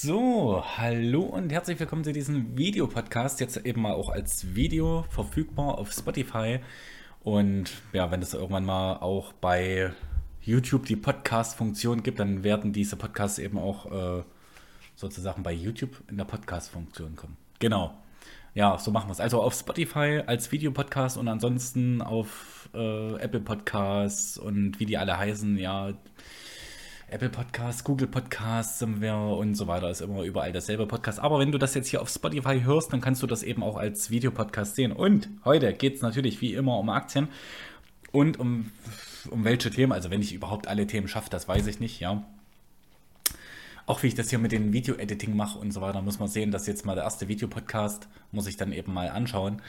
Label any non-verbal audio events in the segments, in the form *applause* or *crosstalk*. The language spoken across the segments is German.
So, hallo und herzlich willkommen zu diesem Videopodcast. Jetzt eben mal auch als Video verfügbar auf Spotify. Und ja, wenn es irgendwann mal auch bei YouTube die Podcast-Funktion gibt, dann werden diese Podcasts eben auch äh, sozusagen bei YouTube in der Podcast-Funktion kommen. Genau. Ja, so machen wir es. Also auf Spotify als Videopodcast und ansonsten auf äh, Apple Podcasts und wie die alle heißen, ja Apple Podcasts, Google Podcasts sind wir und so weiter. Ist immer überall dasselbe Podcast. Aber wenn du das jetzt hier auf Spotify hörst, dann kannst du das eben auch als Videopodcast sehen. Und heute geht es natürlich wie immer um Aktien und um, um welche Themen. Also wenn ich überhaupt alle Themen schaffe, das weiß ich nicht, ja. Auch wie ich das hier mit dem Video-Editing mache und so weiter, muss man sehen, dass jetzt mal der erste Videopodcast, muss ich dann eben mal anschauen.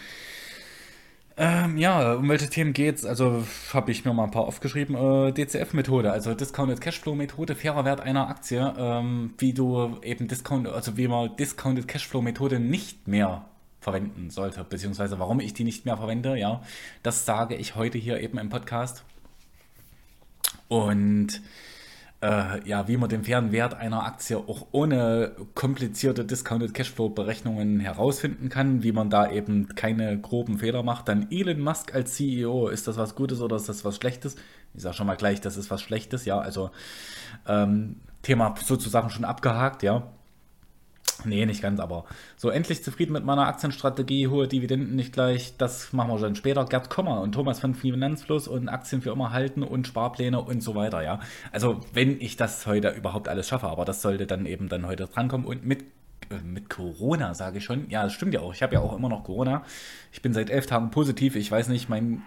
Ähm, ja, um welche Themen geht's? Also habe ich mir mal ein paar aufgeschrieben. Äh, DCF-Methode, also Discounted Cashflow-Methode, fairer Wert einer Aktie, ähm, wie du eben Discount, also wie man Discounted Cashflow-Methode nicht mehr verwenden sollte, beziehungsweise warum ich die nicht mehr verwende, ja, das sage ich heute hier eben im Podcast. Und äh, ja, wie man den fairen Wert einer Aktie auch ohne komplizierte Discounted Cashflow Berechnungen herausfinden kann, wie man da eben keine groben Fehler macht. Dann Elon Musk als CEO, ist das was Gutes oder ist das was Schlechtes? Ich sage schon mal gleich, das ist was Schlechtes, ja, also ähm, Thema sozusagen schon abgehakt, ja. Nee, nicht ganz, aber so endlich zufrieden mit meiner Aktienstrategie, hohe Dividenden nicht gleich, das machen wir dann später. Gerd Kommer und Thomas von Finanzfluss und Aktien für immer halten und Sparpläne und so weiter, ja. Also, wenn ich das heute überhaupt alles schaffe, aber das sollte dann eben dann heute drankommen und mit äh, mit Corona, sage ich schon. Ja, das stimmt ja auch. Ich habe ja auch immer noch Corona. Ich bin seit elf Tagen positiv. Ich weiß nicht, mein,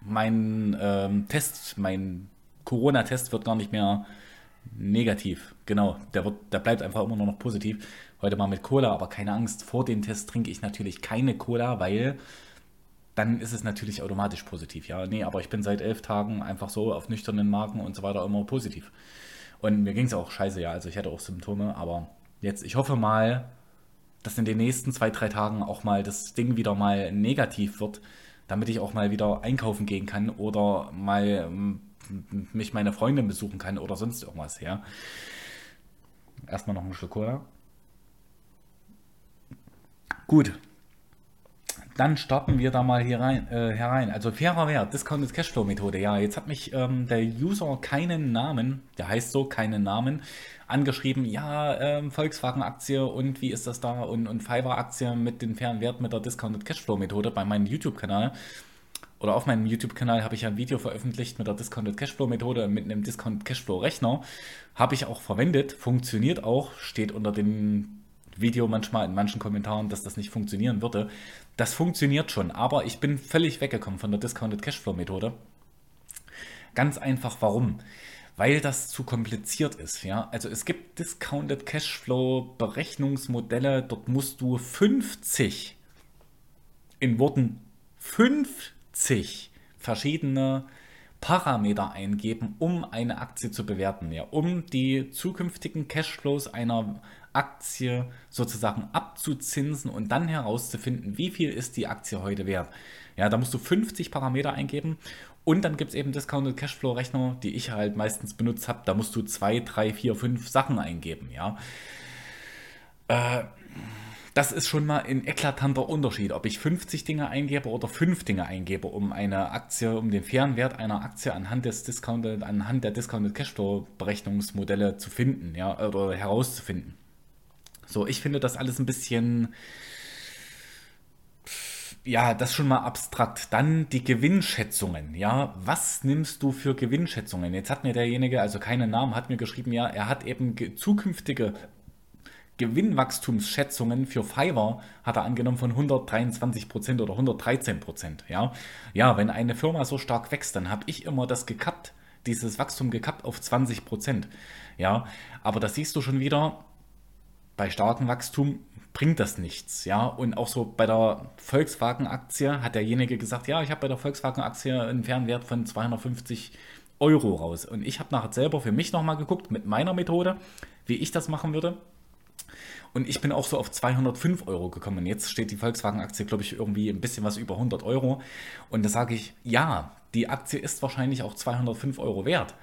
mein ähm, Test, mein Corona-Test wird gar nicht mehr negativ. Genau, der, wird, der bleibt einfach immer nur noch positiv. Heute mal mit Cola, aber keine Angst, vor dem Test trinke ich natürlich keine Cola, weil dann ist es natürlich automatisch positiv. Ja, nee, aber ich bin seit elf Tagen einfach so auf nüchternen Marken und so weiter immer positiv. Und mir ging es auch scheiße, ja, also ich hatte auch Symptome, aber jetzt, ich hoffe mal, dass in den nächsten zwei, drei Tagen auch mal das Ding wieder mal negativ wird, damit ich auch mal wieder einkaufen gehen kann oder mal mich meine Freundin besuchen kann oder sonst irgendwas, ja. Erstmal noch ein Stück Cola. Gut. Dann starten wir da mal hier rein, äh, herein. Also fairer Wert, Discounted Cashflow Methode. Ja, jetzt hat mich ähm, der User keinen Namen, der heißt so, keinen Namen, angeschrieben. Ja, ähm, Volkswagen-Aktie und wie ist das da? Und, und Fiverr-Aktie mit dem fairen Wert mit der Discounted Cashflow Methode bei meinem YouTube-Kanal oder auf meinem YouTube-Kanal habe ich ein Video veröffentlicht mit der Discounted Cashflow Methode, mit einem Discounted Cashflow Rechner. Habe ich auch verwendet, funktioniert auch, steht unter dem Video manchmal in manchen Kommentaren, dass das nicht funktionieren würde. Das funktioniert schon, aber ich bin völlig weggekommen von der Discounted Cashflow Methode. Ganz einfach, warum? Weil das zu kompliziert ist. Ja? Also es gibt Discounted Cashflow Berechnungsmodelle, dort musst du 50 in Worten 50 50 verschiedene Parameter eingeben, um eine Aktie zu bewerten, ja, um die zukünftigen Cashflows einer Aktie sozusagen abzuzinsen und dann herauszufinden, wie viel ist die Aktie heute wert. Ja, da musst du 50 Parameter eingeben und dann gibt es eben Discounted Cashflow Rechner, die ich halt meistens benutzt habe. Da musst du zwei, drei, vier, fünf Sachen eingeben, ja. Äh, das ist schon mal ein eklatanter Unterschied, ob ich 50 Dinge eingebe oder 5 Dinge eingebe, um eine Aktie, um den fairen Wert einer Aktie anhand des Discounted, anhand der Discounted Cashflow Berechnungsmodelle zu finden, ja, oder herauszufinden. So, ich finde das alles ein bisschen, ja, das schon mal abstrakt. Dann die Gewinnschätzungen, ja. Was nimmst du für Gewinnschätzungen? Jetzt hat mir derjenige, also keinen Namen, hat mir geschrieben, ja, er hat eben zukünftige Gewinnwachstumsschätzungen für Fiverr hat er angenommen von 123% oder 113%. Ja? ja, wenn eine Firma so stark wächst, dann habe ich immer das gekappt, dieses Wachstum gekappt auf 20%. Ja, aber das siehst du schon wieder, bei starkem Wachstum bringt das nichts. Ja, und auch so bei der Volkswagen-Aktie hat derjenige gesagt, ja, ich habe bei der Volkswagen-Aktie einen Fernwert von 250 Euro raus. Und ich habe nachher selber für mich nochmal geguckt mit meiner Methode, wie ich das machen würde. Und ich bin auch so auf 205 Euro gekommen. Und jetzt steht die Volkswagen-Aktie, glaube ich, irgendwie ein bisschen was über 100 Euro. Und da sage ich, ja, die Aktie ist wahrscheinlich auch 205 Euro wert.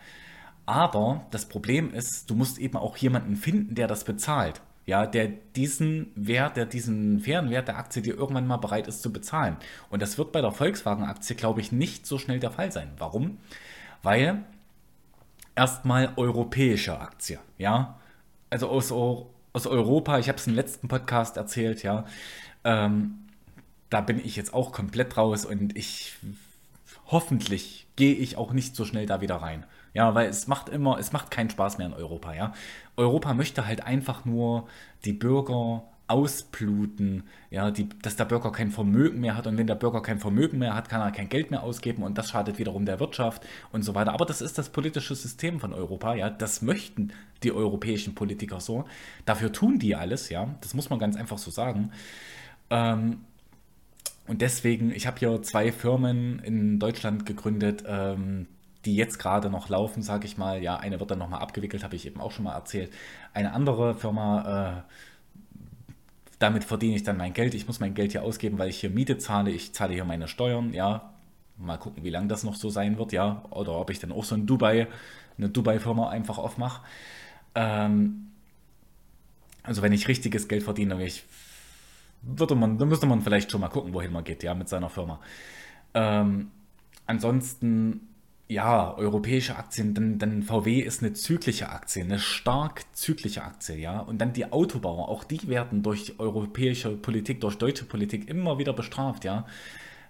Aber das Problem ist, du musst eben auch jemanden finden, der das bezahlt. Ja, der diesen Wert, der diesen fairen Wert der Aktie dir irgendwann mal bereit ist zu bezahlen. Und das wird bei der Volkswagen-Aktie, glaube ich, nicht so schnell der Fall sein. Warum? Weil erstmal europäische Aktie, ja, also aus, aus Europa, ich habe es im letzten Podcast erzählt, ja, ähm, da bin ich jetzt auch komplett raus und ich hoffentlich gehe ich auch nicht so schnell da wieder rein. Ja, weil es macht immer, es macht keinen Spaß mehr in Europa, ja. Europa möchte halt einfach nur die Bürger ausbluten, ja, die, dass der Bürger kein Vermögen mehr hat und wenn der Bürger kein Vermögen mehr hat, kann er kein Geld mehr ausgeben und das schadet wiederum der Wirtschaft und so weiter. Aber das ist das politische System von Europa, ja, das möchten die europäischen Politiker so. Dafür tun die alles, ja, das muss man ganz einfach so sagen. Ähm, und deswegen, ich habe hier zwei Firmen in Deutschland gegründet, ähm, die jetzt gerade noch laufen, sage ich mal. Ja, eine wird dann nochmal abgewickelt, habe ich eben auch schon mal erzählt. Eine andere Firma, äh, damit verdiene ich dann mein Geld. Ich muss mein Geld hier ausgeben, weil ich hier Miete zahle. Ich zahle hier meine Steuern, ja. Mal gucken, wie lange das noch so sein wird, ja. Oder ob ich dann auch so ein Dubai, eine Dubai-Firma einfach aufmache. Ähm, also wenn ich richtiges Geld verdiene, ich, würde man, dann müsste man vielleicht schon mal gucken, wohin man geht, ja, mit seiner Firma. Ähm, ansonsten ja, europäische Aktien, dann, dann VW ist eine zyklische Aktie, eine stark zyklische Aktie, ja. Und dann die Autobauer, auch die werden durch europäische Politik, durch deutsche Politik immer wieder bestraft, ja.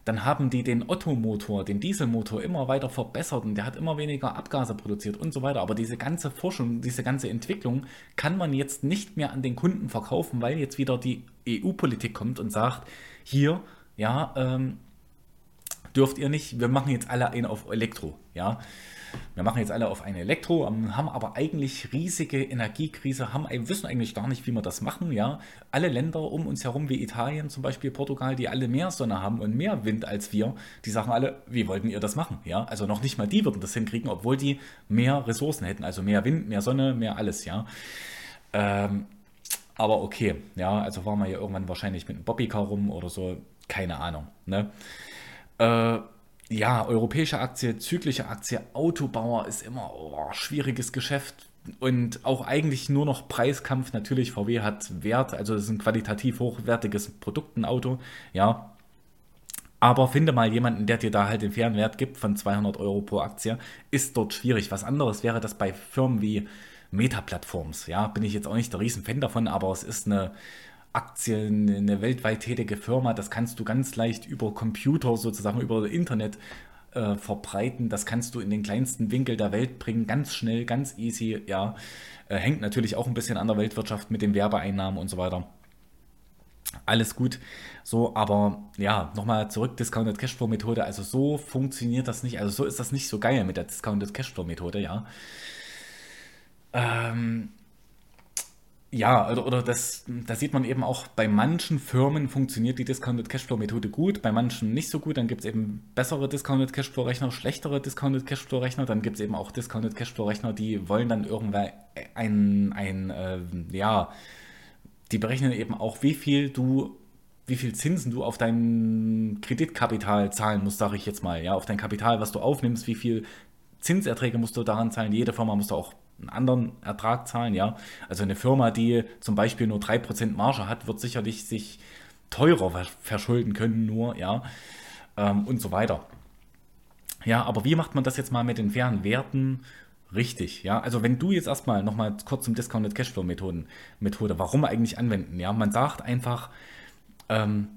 Dann haben die den Ottomotor, den Dieselmotor immer weiter verbessert und der hat immer weniger Abgase produziert und so weiter. Aber diese ganze Forschung, diese ganze Entwicklung kann man jetzt nicht mehr an den Kunden verkaufen, weil jetzt wieder die EU-Politik kommt und sagt, hier, ja, ähm, dürft ihr nicht, wir machen jetzt alle einen auf Elektro, ja. Wir machen jetzt alle auf ein Elektro, ähm, haben aber eigentlich riesige Energiekrise, haben, wissen eigentlich gar nicht, wie wir das machen, ja. Alle Länder um uns herum, wie Italien zum Beispiel, Portugal, die alle mehr Sonne haben und mehr Wind als wir, die sagen alle, wie wollten ihr das machen, ja. Also noch nicht mal die würden das hinkriegen, obwohl die mehr Ressourcen hätten, also mehr Wind, mehr Sonne, mehr alles, ja. Ähm, aber okay, ja, also waren wir ja irgendwann wahrscheinlich mit einem Bobbycar rum oder so, keine Ahnung, ne. Äh, ja, europäische Aktie, zyklische Aktie, Autobauer ist immer oh, schwieriges Geschäft und auch eigentlich nur noch Preiskampf. Natürlich, VW hat Wert, also es ist ein qualitativ hochwertiges Produkt, ein Auto, ja. Aber finde mal jemanden, der dir da halt den fairen Wert gibt von 200 Euro pro Aktie, ist dort schwierig. Was anderes wäre das bei Firmen wie Meta-Plattforms. Ja, bin ich jetzt auch nicht der Riesenfan davon, aber es ist eine Aktien, eine weltweit tätige Firma, das kannst du ganz leicht über Computer sozusagen, über Internet äh, verbreiten. Das kannst du in den kleinsten Winkel der Welt bringen, ganz schnell, ganz easy, ja. Äh, hängt natürlich auch ein bisschen an der Weltwirtschaft mit den Werbeeinnahmen und so weiter. Alles gut, so, aber ja, nochmal zurück, Discounted Cashflow Methode, also so funktioniert das nicht, also so ist das nicht so geil mit der Discounted Cashflow Methode, ja. Ähm, ja, oder, oder das, da sieht man eben auch, bei manchen Firmen funktioniert die Discounted Cashflow Methode gut, bei manchen nicht so gut. Dann gibt es eben bessere Discounted Cashflow Rechner, schlechtere Discounted Cashflow Rechner. Dann gibt es eben auch Discounted Cashflow Rechner, die wollen dann irgendwann ein, ein äh, ja, die berechnen eben auch, wie viel du, wie viel Zinsen du auf dein Kreditkapital zahlen musst, sage ich jetzt mal, ja, auf dein Kapital, was du aufnimmst, wie viel Zinserträge musst du daran zahlen. Jede Firma muss da auch einen anderen Ertrag zahlen, ja. Also eine Firma, die zum Beispiel nur 3% Marge hat, wird sicherlich sich teurer verschulden können, nur, ja, ähm, und so weiter. Ja, aber wie macht man das jetzt mal mit den fairen Werten richtig? Ja, also wenn du jetzt erstmal nochmal kurz zum Discounted Cashflow Methoden, Methode, warum eigentlich anwenden? Ja, man sagt einfach, ähm,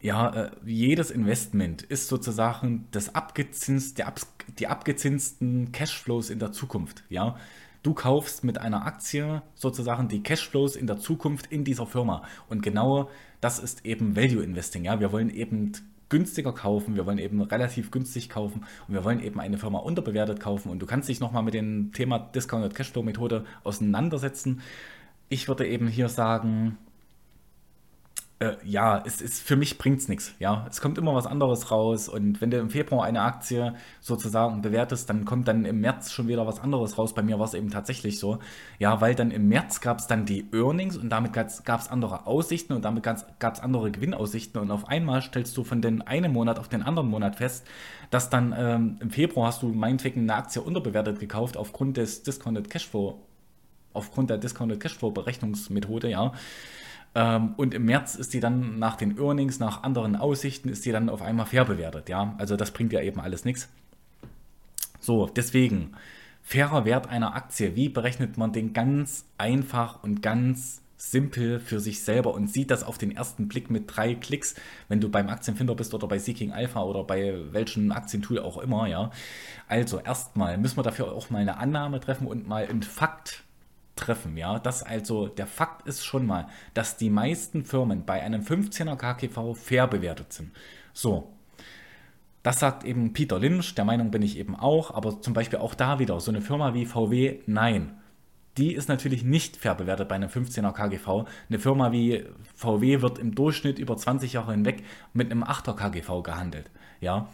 ja, äh, jedes Investment ist sozusagen das abgezinst, der, die abgezinsten Cashflows in der Zukunft. Ja, du kaufst mit einer Aktie sozusagen die Cashflows in der Zukunft in dieser Firma. Und genau das ist eben Value Investing. Ja, wir wollen eben günstiger kaufen, wir wollen eben relativ günstig kaufen und wir wollen eben eine Firma unterbewertet kaufen. Und du kannst dich nochmal mit dem Thema Discounted Cashflow Methode auseinandersetzen. Ich würde eben hier sagen, äh, ja, es ist, für mich bringt es nichts. Ja, es kommt immer was anderes raus und wenn du im Februar eine Aktie sozusagen bewertest, dann kommt dann im März schon wieder was anderes raus. Bei mir war es eben tatsächlich so. Ja, weil dann im März gab es dann die Earnings und damit gab es andere Aussichten und damit gab es andere Gewinnaussichten und auf einmal stellst du von den einen Monat auf den anderen Monat fest, dass dann ähm, im Februar hast du meinetwegen eine Aktie unterbewertet gekauft aufgrund des Discounted Cashflow aufgrund der Discounted Cashflow Berechnungsmethode, ja. Ähm, und im März ist die dann nach den Earnings, nach anderen Aussichten, ist die dann auf einmal fair bewertet, ja. Also das bringt ja eben alles nichts. So, deswegen, fairer Wert einer Aktie, wie berechnet man den ganz einfach und ganz simpel für sich selber und sieht das auf den ersten Blick mit drei Klicks, wenn du beim Aktienfinder bist oder bei Seeking Alpha oder bei welchem Aktientool auch immer, ja. Also erstmal müssen wir dafür auch mal eine Annahme treffen und mal einen Fakt treffen, ja. Das also, der Fakt ist schon mal, dass die meisten Firmen bei einem 15er KGV fair bewertet sind. So. Das sagt eben Peter Lynch, der Meinung bin ich eben auch, aber zum Beispiel auch da wieder, so eine Firma wie VW, nein die ist natürlich nicht fair bewertet bei einem 15er KGV. Eine Firma wie VW wird im Durchschnitt über 20 Jahre hinweg mit einem 8er KGV gehandelt. Ja.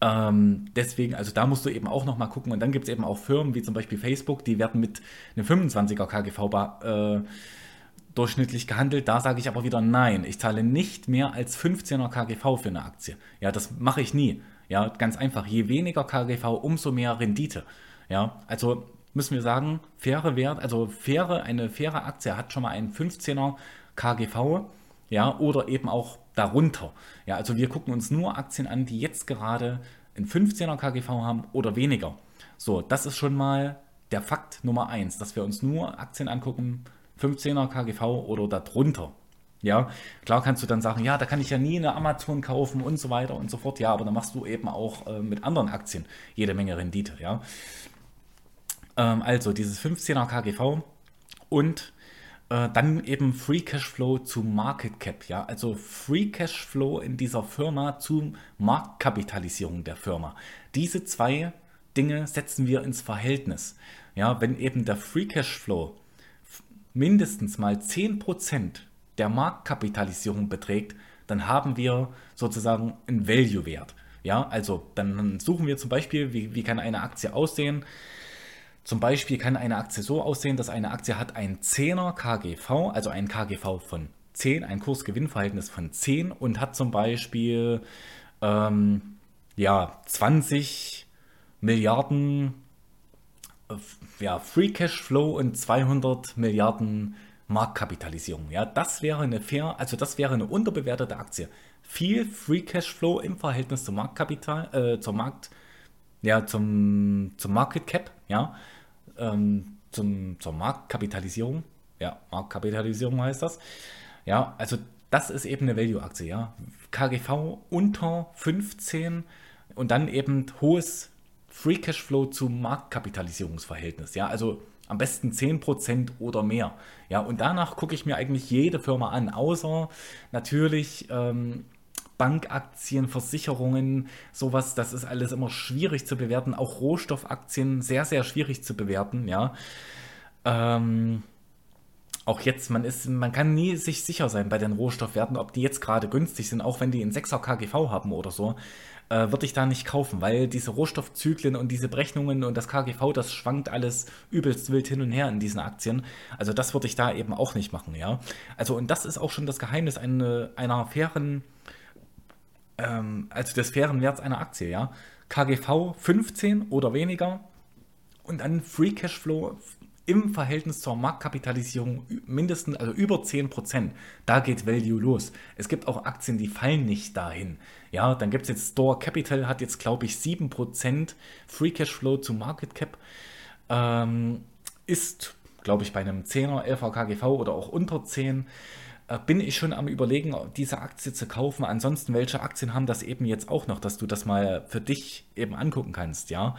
Ähm, deswegen, also da musst du eben auch nochmal gucken. Und dann gibt es eben auch Firmen wie zum Beispiel Facebook, die werden mit einem 25er KGV äh, durchschnittlich gehandelt. Da sage ich aber wieder nein. Ich zahle nicht mehr als 15er KGV für eine Aktie. Ja, das mache ich nie. Ja, ganz einfach. Je weniger KGV, umso mehr Rendite. Ja, also müssen wir sagen, faire Wert, also faire, eine faire Aktie hat schon mal einen 15er KGV, ja, oder eben auch darunter. Ja, also wir gucken uns nur Aktien an, die jetzt gerade einen 15er KGV haben oder weniger. So, das ist schon mal der Fakt Nummer eins, dass wir uns nur Aktien angucken, 15er KGV oder darunter. Ja, klar kannst du dann sagen, ja, da kann ich ja nie eine Amazon kaufen und so weiter und so fort. Ja, aber dann machst du eben auch äh, mit anderen Aktien jede Menge Rendite. Ja, ähm, also dieses 15er KGV und äh, dann eben Free Cashflow zu Market Cap, ja, also Free Cashflow in dieser Firma zu Marktkapitalisierung der Firma. Diese zwei Dinge setzen wir ins Verhältnis. Ja, wenn eben der Free Cashflow mindestens mal 10% der Marktkapitalisierung beträgt, dann haben wir sozusagen einen Value-Wert. Ja, also dann suchen wir zum Beispiel, wie, wie kann eine Aktie aussehen? Zum Beispiel kann eine Aktie so aussehen, dass eine Aktie hat ein 10er KGV, also ein KGV von 10, ein Kursgewinnverhältnis von 10 und hat zum Beispiel ähm, ja, 20 Milliarden äh, ja, Free Cash Flow und 200 Milliarden Marktkapitalisierung. Ja, das wäre eine fair, also das wäre eine unterbewertete Aktie. Viel Free Cash Flow im Verhältnis zum Marktkapital, äh, zum Markt, ja, zum, zum Market Cap, ja ähm, zum, zur Marktkapitalisierung. Ja, Marktkapitalisierung heißt das. Ja, also das ist eben eine Value-Aktie, ja. KGV unter 15 und dann eben hohes Free Cashflow zu Marktkapitalisierungsverhältnis, ja. Also am besten 10% oder mehr. Ja, und danach gucke ich mir eigentlich jede Firma an, außer natürlich ähm, Bankaktien, Versicherungen, sowas, das ist alles immer schwierig zu bewerten. Auch Rohstoffaktien sehr, sehr schwierig zu bewerten, ja. Ähm, auch jetzt, man ist, man kann nie sich sicher sein bei den Rohstoffwerten, ob die jetzt gerade günstig sind, auch wenn die einen 6er KGV haben oder so, äh, würde ich da nicht kaufen, weil diese Rohstoffzyklen und diese Berechnungen und das KGV, das schwankt alles übelst wild hin und her in diesen Aktien. Also das würde ich da eben auch nicht machen, ja. Also und das ist auch schon das Geheimnis eine, einer fairen ähm, also des fairen Werts einer Aktie, ja. KGV 15 oder weniger und dann Free Cashflow im Verhältnis zur Marktkapitalisierung mindestens, also über 10%. Da geht Value los. Es gibt auch Aktien, die fallen nicht dahin. Ja, dann gibt es jetzt Store Capital, hat jetzt, glaube ich, 7% Free Cashflow zu Market Cap. Ähm, ist, glaube ich, bei einem 10er, 11er KGV oder auch unter 10 äh, bin ich schon am Überlegen, diese Aktie zu kaufen. Ansonsten, welche Aktien haben das eben jetzt auch noch, dass du das mal für dich eben angucken kannst, ja?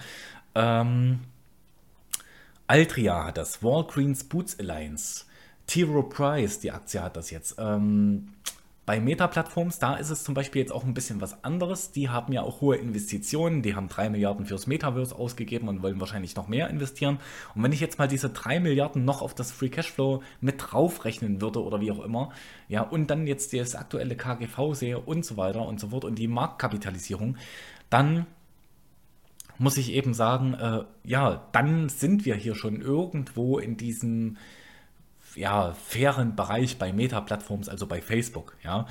Ähm, Altria hat das, Walgreens Boots Alliance, T. Rowe Price, die Aktie hat das jetzt. Ähm, bei Meta-Plattforms, da ist es zum Beispiel jetzt auch ein bisschen was anderes. Die haben ja auch hohe Investitionen. Die haben 3 Milliarden fürs Metaverse ausgegeben und wollen wahrscheinlich noch mehr investieren. Und wenn ich jetzt mal diese 3 Milliarden noch auf das Free Cashflow mit draufrechnen würde oder wie auch immer, ja, und dann jetzt das aktuelle KGV sehe und so weiter und so fort und die Marktkapitalisierung, dann muss ich eben sagen, äh, ja, dann sind wir hier schon irgendwo in diesem ja, fairen Bereich bei Meta-Plattforms, also bei Facebook, ja.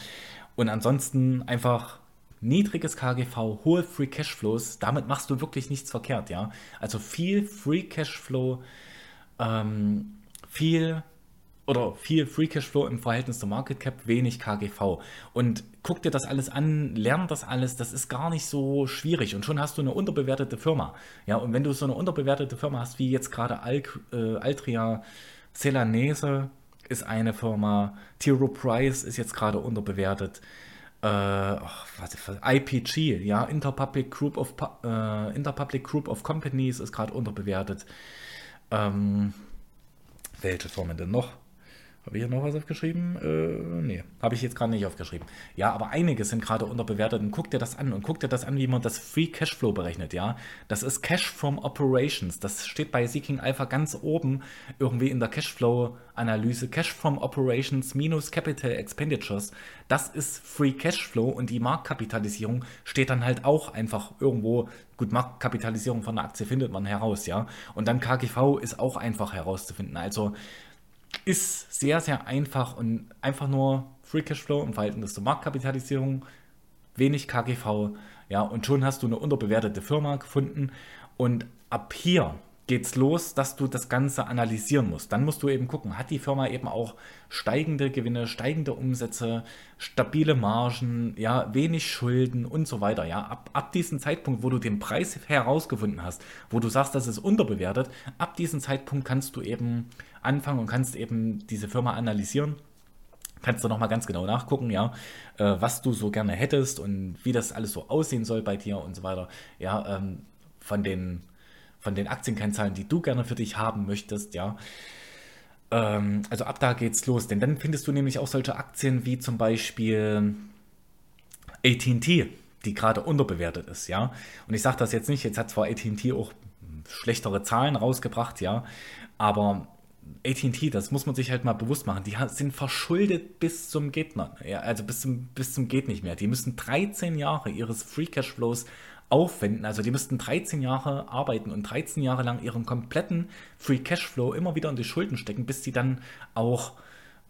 Und ansonsten einfach niedriges KGV, hohe Free Cashflows, damit machst du wirklich nichts verkehrt, ja. Also viel Free Cashflow ähm, viel oder viel Free Cashflow im Verhältnis zur Market Cap, wenig KGV. Und guck dir das alles an, lern das alles, das ist gar nicht so schwierig und schon hast du eine unterbewertete Firma. Ja, und wenn du so eine unterbewertete Firma hast, wie jetzt gerade Al äh, Altria Celanese ist eine Firma, Tiro Price ist jetzt gerade unterbewertet. Äh, oh, was, IPG, ja, Interpublic Group of äh, Interpublic Group of Companies ist gerade unterbewertet. Ähm, welche Firmen denn noch? Habe ich hier noch was aufgeschrieben? Äh, nee, habe ich jetzt gerade nicht aufgeschrieben. Ja, aber einige sind gerade unterbewertet und guck dir das an und guck dir das an, wie man das Free Cashflow berechnet, ja. Das ist Cash from Operations. Das steht bei Seeking Alpha ganz oben irgendwie in der Cashflow-Analyse. Cash from Operations minus Capital Expenditures. Das ist Free Cashflow und die Marktkapitalisierung steht dann halt auch einfach irgendwo. Gut, Marktkapitalisierung von der Aktie findet man heraus, ja. Und dann KGV ist auch einfach herauszufinden. Also ist sehr, sehr einfach und einfach nur Free Cashflow im Verhältnis zur Marktkapitalisierung, wenig KGV, ja, und schon hast du eine unterbewertete Firma gefunden und ab hier geht's los, dass du das Ganze analysieren musst. Dann musst du eben gucken, hat die Firma eben auch steigende Gewinne, steigende Umsätze, stabile Margen, ja, wenig Schulden und so weiter. Ja, ab, ab diesem Zeitpunkt, wo du den Preis herausgefunden hast, wo du sagst, das ist unterbewertet, ab diesem Zeitpunkt kannst du eben anfangen und kannst eben diese Firma analysieren kannst du nochmal ganz genau nachgucken, ja, äh, was du so gerne hättest und wie das alles so aussehen soll bei dir und so weiter. Ja, ähm, von den von den Aktienkennzahlen, die du gerne für dich haben möchtest, ja. Ähm, also ab da geht's los, denn dann findest du nämlich auch solche Aktien wie zum Beispiel AT&T, die gerade unterbewertet ist, ja. Und ich sage das jetzt nicht, jetzt hat zwar AT&T auch schlechtere Zahlen rausgebracht, ja, aber AT&T, das muss man sich halt mal bewusst machen, die sind verschuldet bis zum geht ja, also bis zum, bis zum geht nicht mehr. Die müssen 13 Jahre ihres Free Cashflows aufwenden. Also die müssten 13 Jahre arbeiten und 13 Jahre lang ihren kompletten Free Cashflow immer wieder in die Schulden stecken, bis sie dann auch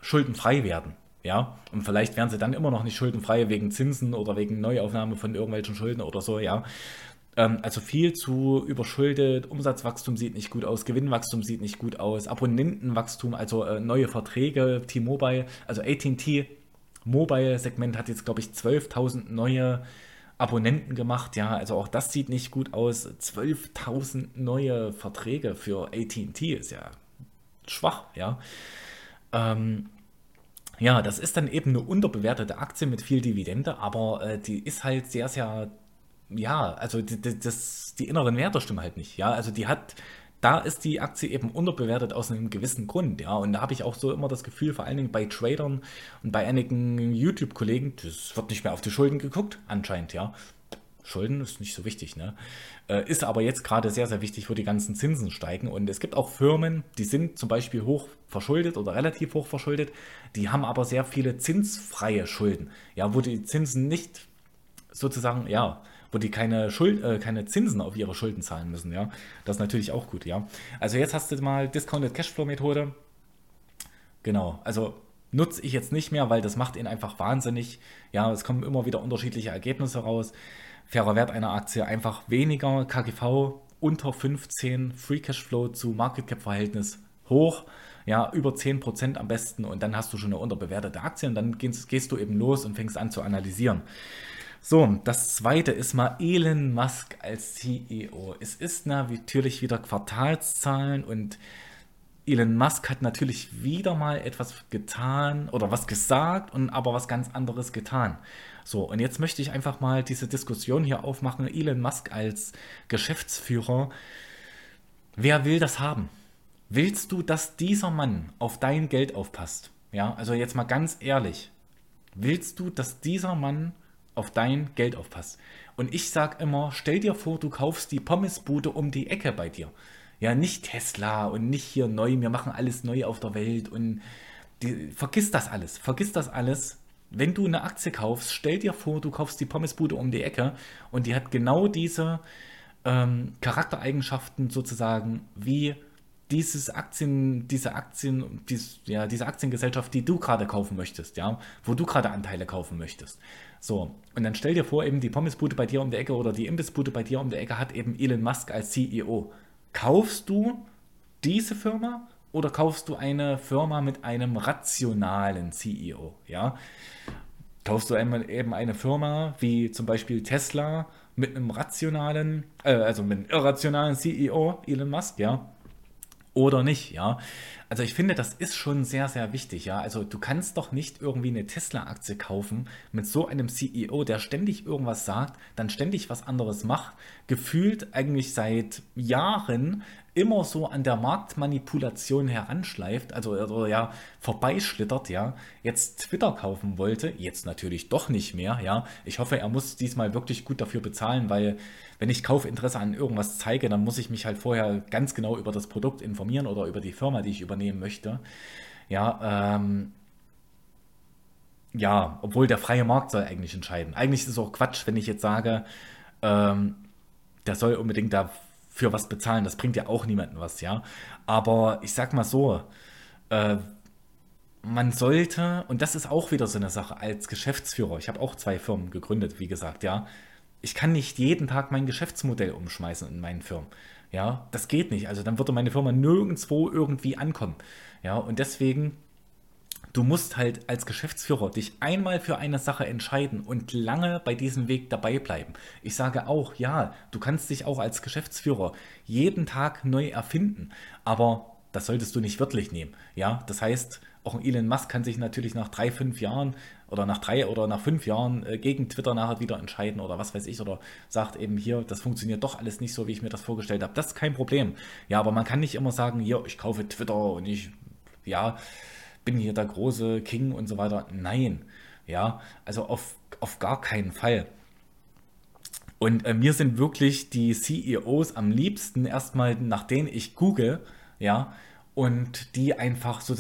schuldenfrei werden. Ja, und vielleicht werden sie dann immer noch nicht schuldenfrei wegen Zinsen oder wegen Neuaufnahme von irgendwelchen Schulden oder so, ja. Ähm, also viel zu überschuldet, Umsatzwachstum sieht nicht gut aus, Gewinnwachstum sieht nicht gut aus, Abonnentenwachstum, also äh, neue Verträge, T-Mobile, also AT&T Mobile-Segment hat jetzt, glaube ich, 12.000 neue Abonnenten gemacht. Ja, also auch das sieht nicht gut aus. 12.000 neue Verträge für ATT ist ja schwach, ja. Ähm, ja, das ist dann eben eine unterbewertete Aktie mit viel Dividende, aber äh, die ist halt sehr, sehr, ja, also die, das, die inneren Werte stimmen halt nicht. Ja, also die hat da ist die Aktie eben unterbewertet aus einem gewissen Grund, ja. Und da habe ich auch so immer das Gefühl, vor allen Dingen bei Tradern und bei einigen YouTube-Kollegen, das wird nicht mehr auf die Schulden geguckt, anscheinend, ja. Schulden ist nicht so wichtig, ne? Äh, ist aber jetzt gerade sehr, sehr wichtig, wo die ganzen Zinsen steigen. Und es gibt auch Firmen, die sind zum Beispiel hoch verschuldet oder relativ hoch verschuldet, die haben aber sehr viele zinsfreie Schulden, ja, wo die Zinsen nicht sozusagen, ja, wo die keine, Schuld, äh, keine Zinsen auf ihre Schulden zahlen müssen, ja. Das ist natürlich auch gut, ja. Also jetzt hast du mal Discounted Cashflow Methode. Genau, also nutze ich jetzt nicht mehr, weil das macht ihn einfach wahnsinnig. Ja, es kommen immer wieder unterschiedliche Ergebnisse raus. Fairer Wert einer Aktie einfach weniger, KGV unter 15, Free Cashflow zu Market Cap Verhältnis hoch ja, über 10% am besten und dann hast du schon eine unterbewertete Aktie und dann gehst, gehst, du eben los und fängst an zu analysieren. So, das zweite ist mal Elon Musk als CEO. Es ist natürlich wieder Quartalszahlen und Elon Musk hat natürlich wieder mal etwas getan oder was gesagt und aber was ganz anderes getan. So, und jetzt möchte ich einfach mal diese Diskussion hier aufmachen. Elon Musk als Geschäftsführer. Wer will das haben? Willst du, dass dieser Mann auf dein Geld aufpasst? Ja, also jetzt mal ganz ehrlich. Willst du, dass dieser Mann auf dein Geld aufpasst. Und ich sage immer, stell dir vor, du kaufst die Pommesbude um die Ecke bei dir. Ja, nicht Tesla und nicht hier neu, wir machen alles neu auf der Welt und die, vergiss das alles, vergiss das alles. Wenn du eine Aktie kaufst, stell dir vor, du kaufst die Pommesbude um die Ecke und die hat genau diese ähm, Charaktereigenschaften sozusagen wie dieses Aktien, diese Aktien, dies, ja, diese Aktiengesellschaft, die du gerade kaufen möchtest, ja, wo du gerade Anteile kaufen möchtest. So, und dann stell dir vor, eben die Pommesbude bei dir um die Ecke oder die Imbissbude bei dir um die Ecke hat eben Elon Musk als CEO. Kaufst du diese Firma oder kaufst du eine Firma mit einem rationalen CEO? Ja, kaufst du einmal eben eine Firma wie zum Beispiel Tesla mit einem rationalen, äh, also mit einem irrationalen CEO, Elon Musk, ja, oder nicht, ja. Also ich finde, das ist schon sehr, sehr wichtig, ja. Also du kannst doch nicht irgendwie eine Tesla-Aktie kaufen mit so einem CEO, der ständig irgendwas sagt, dann ständig was anderes macht, gefühlt eigentlich seit Jahren immer so an der Marktmanipulation heranschleift, also oder ja, vorbeischlittert, ja, jetzt Twitter kaufen wollte, jetzt natürlich doch nicht mehr, ja. Ich hoffe, er muss diesmal wirklich gut dafür bezahlen, weil wenn ich Kaufinteresse an irgendwas zeige, dann muss ich mich halt vorher ganz genau über das Produkt informieren oder über die Firma, die ich übernehmen möchte. Ja, ähm, ja, obwohl der freie Markt soll eigentlich entscheiden. Eigentlich ist es auch Quatsch, wenn ich jetzt sage, ähm, der soll unbedingt dafür was bezahlen. Das bringt ja auch niemandem was, ja. Aber ich sag mal so, äh, man sollte, und das ist auch wieder so eine Sache als Geschäftsführer, ich habe auch zwei Firmen gegründet, wie gesagt, ja, ich kann nicht jeden Tag mein Geschäftsmodell umschmeißen in meinen Firmen. Ja, das geht nicht. Also dann würde meine Firma nirgendwo irgendwie ankommen. Ja, und deswegen, du musst halt als Geschäftsführer dich einmal für eine Sache entscheiden und lange bei diesem Weg dabei bleiben. Ich sage auch, ja, du kannst dich auch als Geschäftsführer jeden Tag neu erfinden, aber das solltest du nicht wörtlich nehmen. Ja, das heißt, auch ein Elon Musk kann sich natürlich nach drei, fünf Jahren oder nach drei oder nach fünf Jahren äh, gegen Twitter nachher wieder entscheiden oder was weiß ich oder sagt eben hier, das funktioniert doch alles nicht so, wie ich mir das vorgestellt habe. Das ist kein Problem. Ja, aber man kann nicht immer sagen, hier, ich kaufe Twitter und ich, ja, bin hier der große King und so weiter. Nein, ja, also auf, auf gar keinen Fall. Und äh, mir sind wirklich die CEOs am liebsten erstmal, nach denen ich google, ja, und die einfach so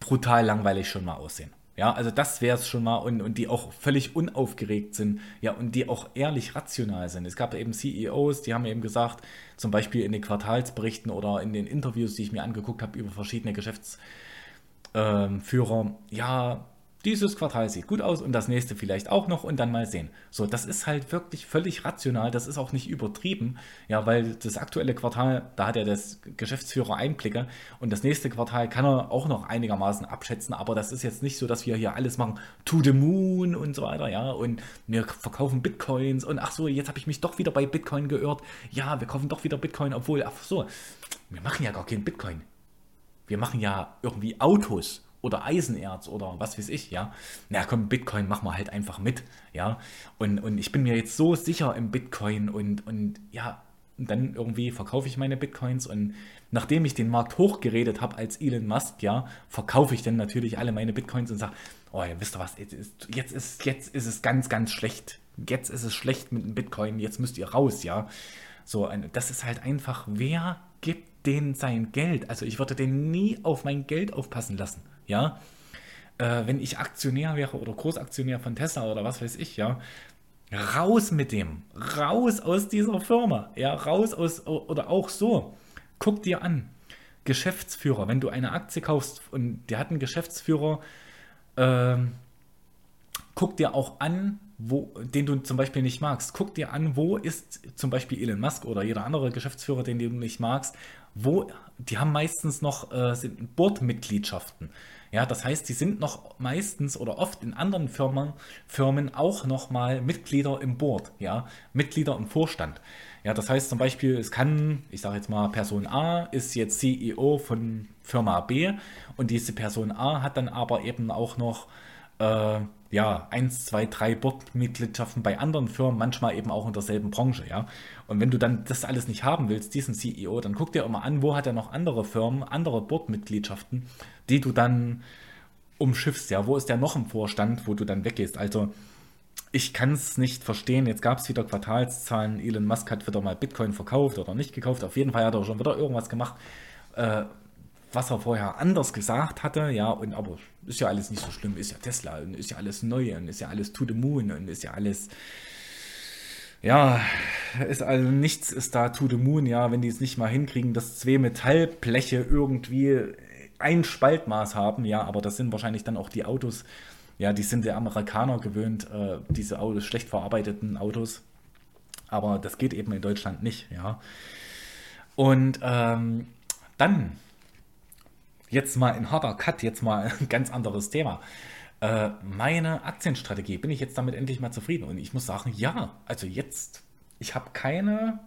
brutal langweilig schon mal aussehen. Ja, also das wäre es schon mal und, und die auch völlig unaufgeregt sind, ja, und die auch ehrlich rational sind. Es gab eben CEOs, die haben eben gesagt, zum Beispiel in den Quartalsberichten oder in den Interviews, die ich mir angeguckt habe über verschiedene Geschäftsführer, ähm, ja, dieses Quartal sieht gut aus und das nächste vielleicht auch noch und dann mal sehen. So, das ist halt wirklich völlig rational, das ist auch nicht übertrieben, ja, weil das aktuelle Quartal, da hat ja das Geschäftsführer Einblicke und das nächste Quartal kann er auch noch einigermaßen abschätzen, aber das ist jetzt nicht so, dass wir hier alles machen, to the moon und so weiter, ja, und wir verkaufen Bitcoins und ach so, jetzt habe ich mich doch wieder bei Bitcoin geirrt, ja, wir kaufen doch wieder Bitcoin, obwohl, ach so, wir machen ja gar keinen Bitcoin. Wir machen ja irgendwie Autos oder Eisenerz oder was weiß ich, ja. Na komm, Bitcoin machen wir halt einfach mit, ja. Und, und ich bin mir jetzt so sicher im Bitcoin und, und ja, und dann irgendwie verkaufe ich meine Bitcoins und nachdem ich den Markt hochgeredet habe als Elon Musk, ja, verkaufe ich dann natürlich alle meine Bitcoins und sage, oh, ja, wisst ihr was, jetzt ist, jetzt, ist, jetzt ist es ganz, ganz schlecht. Jetzt ist es schlecht mit dem Bitcoin, jetzt müsst ihr raus, ja. So, das ist halt einfach, wer gibt denen sein Geld? Also ich würde den nie auf mein Geld aufpassen lassen ja, äh, wenn ich Aktionär wäre oder Großaktionär von Tesla oder was weiß ich, ja, raus mit dem, raus aus dieser Firma, ja, raus aus, oder auch so, guck dir an, Geschäftsführer, wenn du eine Aktie kaufst und der hat einen Geschäftsführer, äh, guck dir auch an, wo, den du zum Beispiel nicht magst. Guck dir an, wo ist zum Beispiel Elon Musk oder jeder andere Geschäftsführer, den du nicht magst, wo, die haben meistens noch äh, sind Boardmitgliedschaften. Ja, das heißt, die sind noch meistens oder oft in anderen Firmen, Firmen auch nochmal Mitglieder im Board, ja, Mitglieder im Vorstand. Ja, das heißt zum Beispiel, es kann, ich sage jetzt mal, Person A ist jetzt CEO von Firma B und diese Person A hat dann aber eben auch noch äh, ja, eins, zwei, drei Boardmitgliedschaften bei anderen Firmen, manchmal eben auch in derselben Branche, ja. Und wenn du dann das alles nicht haben willst, diesen CEO, dann guck dir immer an, wo hat er noch andere Firmen, andere Boardmitgliedschaften, die du dann umschiffst, ja. Wo ist der noch im Vorstand, wo du dann weggehst? Also, ich kann es nicht verstehen. Jetzt gab es wieder Quartalszahlen. Elon Musk hat wieder mal Bitcoin verkauft oder nicht gekauft. Auf jeden Fall hat er schon wieder irgendwas gemacht. Äh, was er vorher anders gesagt hatte, ja, und aber ist ja alles nicht so schlimm, ist ja Tesla und ist ja alles neu und ist ja alles to the moon und ist ja alles, ja, ist also nichts ist da to the moon, ja, wenn die es nicht mal hinkriegen, dass zwei Metallbleche irgendwie ein Spaltmaß haben, ja, aber das sind wahrscheinlich dann auch die Autos, ja, die sind der Amerikaner gewöhnt, äh, diese Autos, schlecht verarbeiteten Autos, aber das geht eben in Deutschland nicht, ja. Und ähm, Dann, jetzt mal ein harter Cut, jetzt mal *laughs* ein ganz anderes Thema. Äh, meine Aktienstrategie, bin ich jetzt damit endlich mal zufrieden? Und ich muss sagen, ja, also jetzt, ich habe keine,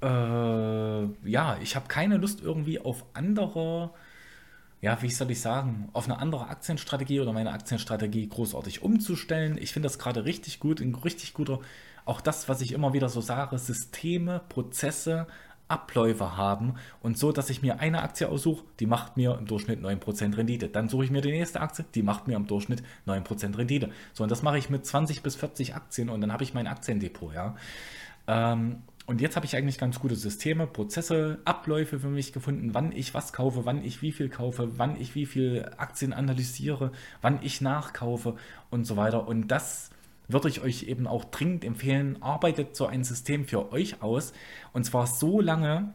äh, ja, ich habe keine Lust irgendwie auf andere, ja, wie soll ich sagen, auf eine andere Aktienstrategie oder meine Aktienstrategie großartig umzustellen. Ich finde das gerade richtig gut, ein richtig guter, auch das, was ich immer wieder so sage, Systeme, Prozesse, Abläufe haben und so, dass ich mir eine Aktie aussuche, die macht mir im Durchschnitt 9% Rendite. Dann suche ich mir die nächste Aktie, die macht mir im Durchschnitt 9% Rendite. So, und das mache ich mit 20 bis 40 Aktien und dann habe ich mein Aktiendepot, ja. Ähm, und jetzt habe ich eigentlich ganz gute Systeme, Prozesse, Abläufe für mich gefunden, wann ich was kaufe, wann ich wie viel kaufe, wann ich wie viel Aktien analysiere, wann ich nachkaufe und so weiter. Und das würde ich euch eben auch dringend empfehlen, arbeitet so ein System für euch aus. Und zwar so lange,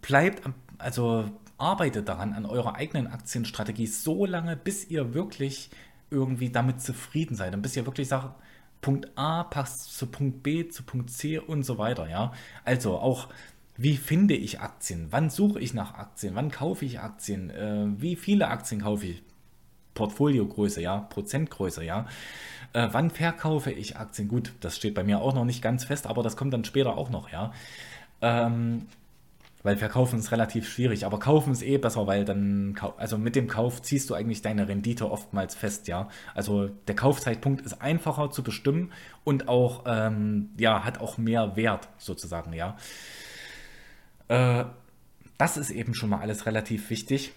bleibt, also arbeitet daran, an eurer eigenen Aktienstrategie, so lange, bis ihr wirklich irgendwie damit zufrieden seid und bis ihr wirklich sagt, Punkt A passt zu Punkt B, zu Punkt C und so weiter, ja. Also auch, wie finde ich Aktien? Wann suche ich nach Aktien? Wann kaufe ich Aktien? Äh, wie viele Aktien kaufe ich? Portfoliogröße, ja, Prozentgröße, ja. Äh, wann verkaufe ich Aktien? Gut, das steht bei mir auch noch nicht ganz fest, aber das kommt dann später auch noch, ja. Ähm, weil verkaufen ist relativ schwierig, aber kaufen ist eh besser, weil dann, also mit dem Kauf ziehst du eigentlich deine Rendite oftmals fest, ja. Also der Kaufzeitpunkt ist einfacher zu bestimmen und auch, ähm, ja, hat auch mehr Wert sozusagen, ja. Äh, das ist eben schon mal alles relativ wichtig.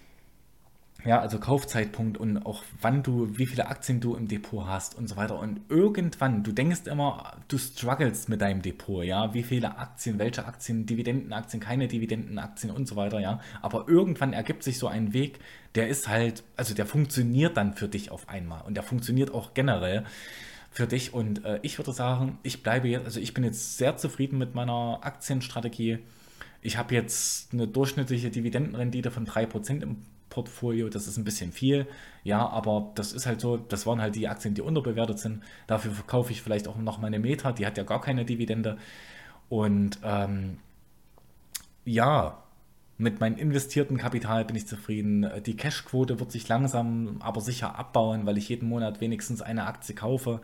Ja, also Kaufzeitpunkt und auch wann du, wie viele Aktien du im Depot hast und so weiter. Und irgendwann, du denkst immer, du struggles mit deinem Depot, ja, wie viele Aktien, welche Aktien, Dividendenaktien, keine Dividendenaktien und so weiter, ja. Aber irgendwann ergibt sich so ein Weg, der ist halt, also der funktioniert dann für dich auf einmal und der funktioniert auch generell für dich. Und äh, ich würde sagen, ich bleibe jetzt, also ich bin jetzt sehr zufrieden mit meiner Aktienstrategie. Ich habe jetzt eine durchschnittliche Dividendenrendite von 3% im Portfolio. Das ist ein bisschen viel, ja, aber das ist halt so, das waren halt die Aktien, die unterbewertet sind. Dafür verkaufe ich vielleicht auch noch meine Meta, die hat ja gar keine Dividende. Und ähm, ja, mit meinem investierten Kapital bin ich zufrieden. Die Cashquote wird sich langsam, aber sicher abbauen, weil ich jeden Monat wenigstens eine Aktie kaufe.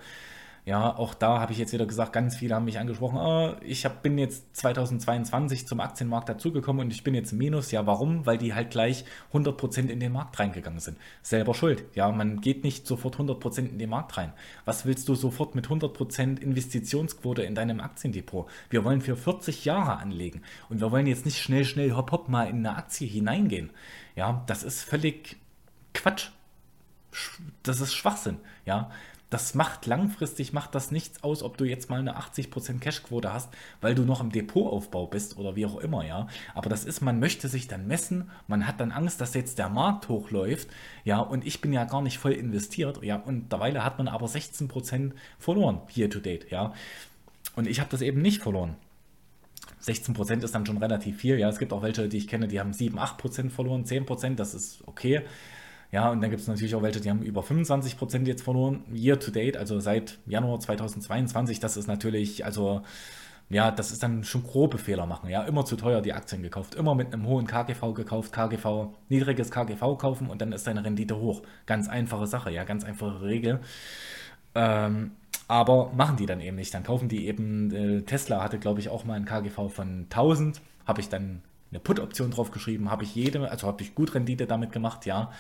Ja, auch da habe ich jetzt wieder gesagt, ganz viele haben mich angesprochen, oh, ich hab, bin jetzt 2022 zum Aktienmarkt dazugekommen und ich bin jetzt Minus. Ja, warum? Weil die halt gleich 100% in den Markt reingegangen sind. Selber schuld. Ja, man geht nicht sofort 100% in den Markt rein. Was willst du sofort mit 100% Investitionsquote in deinem Aktiendepot? Wir wollen für 40 Jahre anlegen und wir wollen jetzt nicht schnell, schnell, hopp, hopp mal in eine Aktie hineingehen. Ja, das ist völlig Quatsch. Das ist Schwachsinn. Ja, das macht langfristig, macht das nichts aus, ob du jetzt mal eine 80% Cashquote hast, weil du noch im Depotaufbau bist oder wie auch immer, ja. Aber das ist, man möchte sich dann messen, man hat dann Angst, dass jetzt der Markt hochläuft, ja, und ich bin ja gar nicht voll investiert, ja, und derweil hat man aber 16% verloren, year to date, ja. Und ich habe das eben nicht verloren. 16% ist dann schon relativ viel, ja. Es gibt auch welche, die ich kenne, die haben 7, 8% verloren, 10%, das ist okay. Ja, und dann gibt es natürlich auch welche, die haben über 25 Prozent jetzt verloren, year to date, also seit Januar 2022. Das ist natürlich, also ja, das ist dann schon grobe Fehler machen. Ja, immer zu teuer die Aktien gekauft, immer mit einem hohen KGV gekauft, KGV, niedriges KGV kaufen und dann ist deine Rendite hoch. Ganz einfache Sache, ja, ganz einfache Regel. Ähm, aber machen die dann eben nicht. Dann kaufen die eben, äh, Tesla hatte, glaube ich, auch mal ein KGV von 1000, habe ich dann eine Put-Option drauf geschrieben, habe ich jede, also habe ich gut Rendite damit gemacht, ja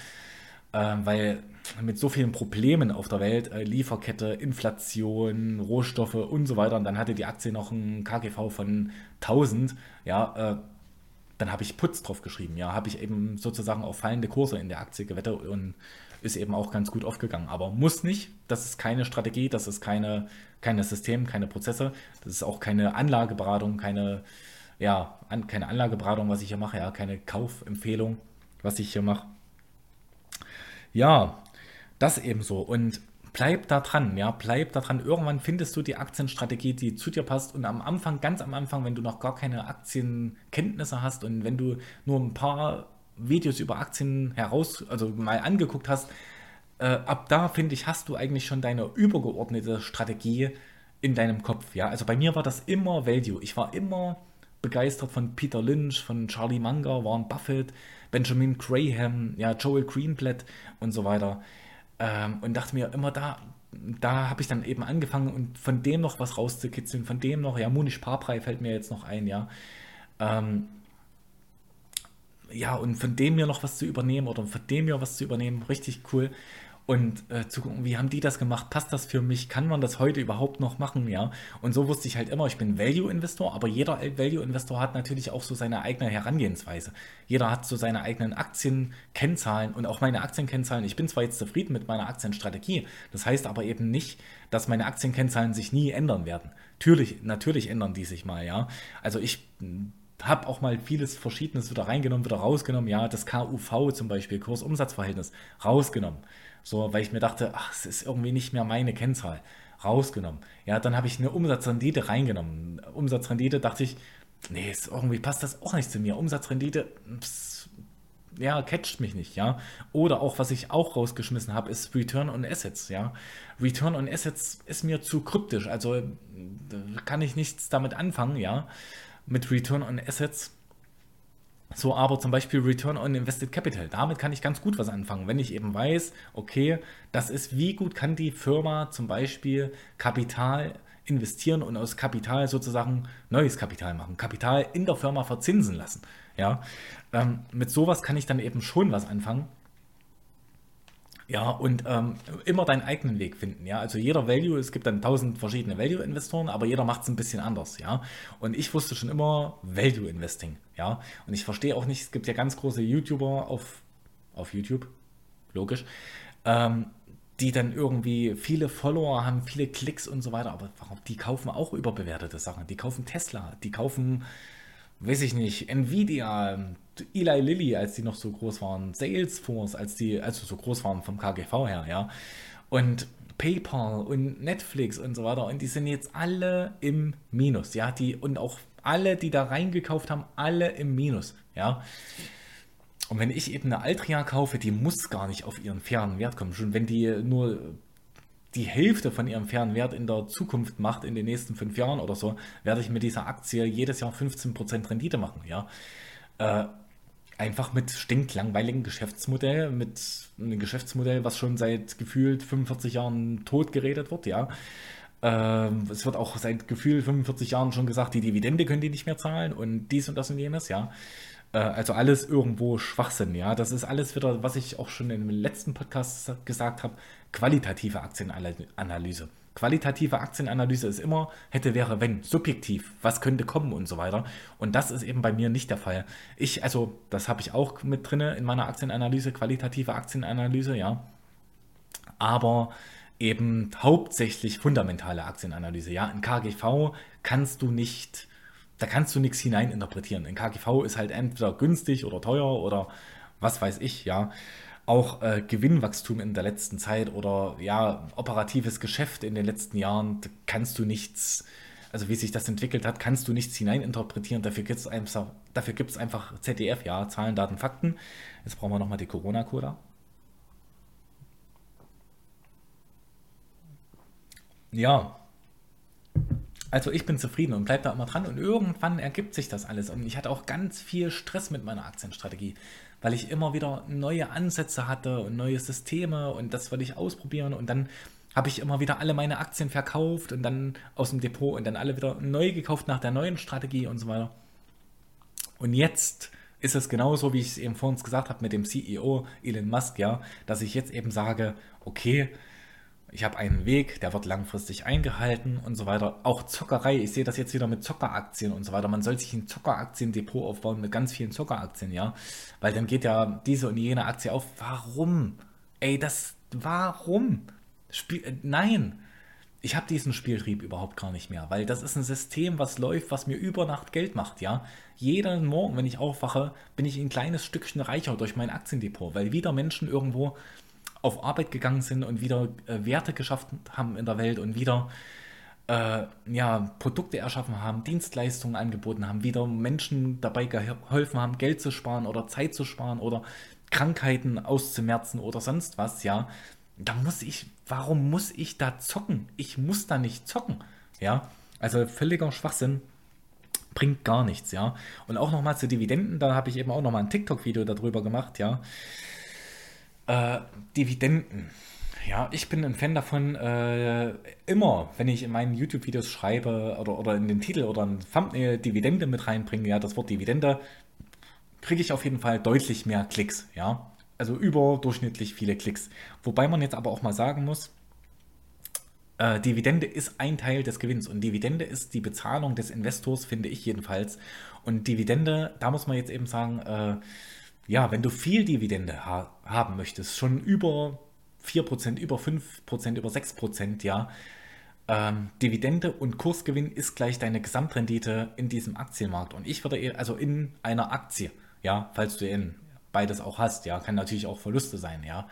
äh, weil mit so vielen Problemen auf der Welt, äh, Lieferkette, Inflation, Rohstoffe und so weiter, und dann hatte die Aktie noch ein KGV von 1000, ja, äh, dann habe ich Putz drauf geschrieben, ja, habe ich eben sozusagen auf fallende Kurse in der Aktie gewettet und ist eben auch ganz gut aufgegangen. Aber muss nicht, das ist keine Strategie, das ist keine, keine System, keine Prozesse, das ist auch keine Anlageberatung, keine, ja, an, keine Anlageberatung, was ich hier mache, ja, keine Kaufempfehlung, was ich hier mache. Ja, das ebenso. Und bleib da dran, ja, bleib da dran. Irgendwann findest du die Aktienstrategie, die zu dir passt. Und am Anfang, ganz am Anfang, wenn du noch gar keine Aktienkenntnisse hast und wenn du nur ein paar Videos über Aktien heraus, also mal angeguckt hast, äh, ab da finde ich, hast du eigentlich schon deine übergeordnete Strategie in deinem Kopf. Ja, also bei mir war das immer Value. Ich war immer begeistert von Peter Lynch, von Charlie Munger, Warren Buffett, Benjamin Graham, ja, Joel Greenblatt und so weiter. Ähm, und dachte mir immer da, da habe ich dann eben angefangen und von dem noch was rauszukitzeln, von dem noch, ja, Munich Sparbrei fällt mir jetzt noch ein, ja. Ähm, ja, und von dem mir noch was zu übernehmen oder von dem mir was zu übernehmen, richtig cool und äh, zu gucken, wie haben die das gemacht, passt das für mich, kann man das heute überhaupt noch machen, ja. Und so wusste ich halt immer, ich bin Value-Investor, aber jeder Value-Investor hat natürlich auch so seine eigene Herangehensweise. Jeder hat so seine eigenen Aktienkennzahlen und auch meine Aktienkennzahlen. Ich bin zwar jetzt zufrieden mit meiner Aktienstrategie, das heißt aber eben nicht, dass meine Aktienkennzahlen sich nie ändern werden. Natürlich, natürlich ändern die sich mal, ja. Also ich habe auch mal vieles Verschiedenes wieder reingenommen, wieder rausgenommen. Ja, das KUV zum Beispiel, Kurs-Umsatz-Verhältnis, rausgenommen. So, weil ich mir dachte, ach, es ist irgendwie nicht mehr meine Kennzahl. Rausgenommen. Ja, dann habe ich eine Umsatzrendite reingenommen. Umsatzrendite dachte ich, nee, ist irgendwie passt das auch nicht zu mir. Umsatzrendite, pss, ja, catcht mich nicht, ja. Oder auch, was ich auch rausgeschmissen habe, ist Return on Assets, ja. Return on Assets ist mir zu kryptisch, also kann ich nichts damit anfangen, ja. Mit Return on Assets so, aber zum Beispiel Return on Invested Capital. Damit kann ich ganz gut was anfangen, wenn ich eben weiß, okay, das ist, wie gut kann die Firma zum Beispiel Kapital investieren und aus Kapital sozusagen neues Kapital machen, Kapital in der Firma verzinsen lassen. Ja, ähm, mit sowas kann ich dann eben schon was anfangen. Ja, und ähm, immer deinen eigenen Weg finden. Ja, also jeder Value, es gibt dann tausend verschiedene Value-Investoren, aber jeder macht es ein bisschen anders. Ja, und ich wusste schon immer Value-Investing. Ja, und ich verstehe auch nicht, es gibt ja ganz große YouTuber auf, auf YouTube, logisch, ähm, die dann irgendwie viele Follower haben, viele Klicks und so weiter, aber? Die kaufen auch überbewertete Sachen. Die kaufen Tesla, die kaufen weiß ich nicht, Nvidia, Eli Lilly, als die noch so groß waren, Salesforce, als die, also so groß waren vom KGV her, ja. Und PayPal und Netflix und so weiter. Und die sind jetzt alle im Minus, ja. Die, und auch alle, die da reingekauft haben, alle im Minus, ja. Und wenn ich eben eine Altria kaufe, die muss gar nicht auf ihren fairen Wert kommen. Schon wenn die nur die Hälfte von ihrem fairen Wert in der Zukunft macht, in den nächsten fünf Jahren oder so, werde ich mit dieser Aktie jedes Jahr 15% Rendite machen, ja. Einfach mit stinklangweiligen Geschäftsmodell, mit einem Geschäftsmodell, was schon seit gefühlt 45 Jahren tot geredet wird, ja. Ähm, es wird auch seit gefühlt 45 Jahren schon gesagt, die Dividende können die nicht mehr zahlen und dies und das und jenes, ja. Äh, also alles irgendwo Schwachsinn, ja. Das ist alles wieder, was ich auch schon im letzten Podcast gesagt habe, qualitative Aktienanalyse. Qualitative Aktienanalyse ist immer hätte, wäre, wenn, subjektiv, was könnte kommen und so weiter. Und das ist eben bei mir nicht der Fall. Ich, also, das habe ich auch mit drin in meiner Aktienanalyse, qualitative Aktienanalyse, ja. Aber eben hauptsächlich fundamentale Aktienanalyse, ja. In KGV kannst du nicht da kannst du nichts hineininterpretieren. In KGV ist halt entweder günstig oder teuer oder was weiß ich, ja. Auch äh, Gewinnwachstum in der letzten Zeit oder ja, operatives Geschäft in den letzten Jahren, kannst du nichts, also wie sich das entwickelt hat, kannst du nichts hineininterpretieren. Dafür gibt es einfach, dafür gibt's einfach ZDF, ja, Zahlen, Daten, Fakten. Jetzt brauchen wir nochmal die Corona-Coda. Ja, also ich bin zufrieden und bleibe da immer dran und irgendwann ergibt sich das alles. Und ich hatte auch ganz viel Stress mit meiner Aktienstrategie, weil ich immer wieder neue Ansätze hatte und neue Systeme und das wollte ich ausprobieren und dann habe ich immer wieder alle meine Aktien verkauft und dann aus dem Depot und dann alle wieder neu gekauft nach der neuen Strategie und so weiter. Und jetzt ist es genauso, wie ich es eben vor uns gesagt habe mit dem CEO Elon Musk, ja, dass ich jetzt eben sage, okay, ich habe einen Weg, der wird langfristig eingehalten und so weiter. Auch Zockerei, ich sehe das jetzt wieder mit Zockeraktien und so weiter. Man soll sich ein Zockeraktien-Depot aufbauen mit ganz vielen Zockeraktien, ja. Weil dann geht ja diese und jene Aktie auf. Warum? Ey, das, warum? Spiel, äh, nein, ich habe diesen Spieltrieb überhaupt gar nicht mehr, weil das ist ein System, was läuft, was mir über Nacht Geld macht, ja. Jeden Morgen, wenn ich aufwache, bin ich ein kleines Stückchen reicher durch mein Aktiendepot, weil wieder Menschen irgendwo auf Arbeit gegangen sind und wieder äh, Werte geschaffen haben in der Welt und wieder äh, ja, Produkte erschaffen haben, Dienstleistungen angeboten haben, wieder Menschen dabei geholfen haben, Geld zu sparen oder Zeit zu sparen oder Krankheiten auszumerzen oder sonst was, ja, da muss ich, warum muss ich da zocken? Ich muss da nicht zocken, ja, also völliger Schwachsinn. bringt gar nichts, ja. Und auch nochmal zu Dividenden, da habe ich eben auch nochmal ein TikTok-Video darüber gemacht, ja. Äh, Dividenden. Ja, ich bin ein Fan davon, äh, immer, wenn ich in meinen YouTube-Videos schreibe oder, oder in den Titel oder ein Thumbnail Dividende mit reinbringe, ja, das Wort Dividende, kriege ich auf jeden Fall deutlich mehr Klicks, ja. Also überdurchschnittlich viele Klicks. Wobei man jetzt aber auch mal sagen muss, äh, Dividende ist ein Teil des Gewinns und Dividende ist die Bezahlung des Investors, finde ich jedenfalls. Und Dividende, da muss man jetzt eben sagen, äh, ja, wenn du viel Dividende ha haben möchtest, schon über 4%, über 5%, über 6%, ja, ähm, Dividende und Kursgewinn ist gleich deine Gesamtrendite in diesem Aktienmarkt. Und ich würde eher, also in einer Aktie, ja, falls du in beides auch hast, ja, kann natürlich auch Verluste sein, ja.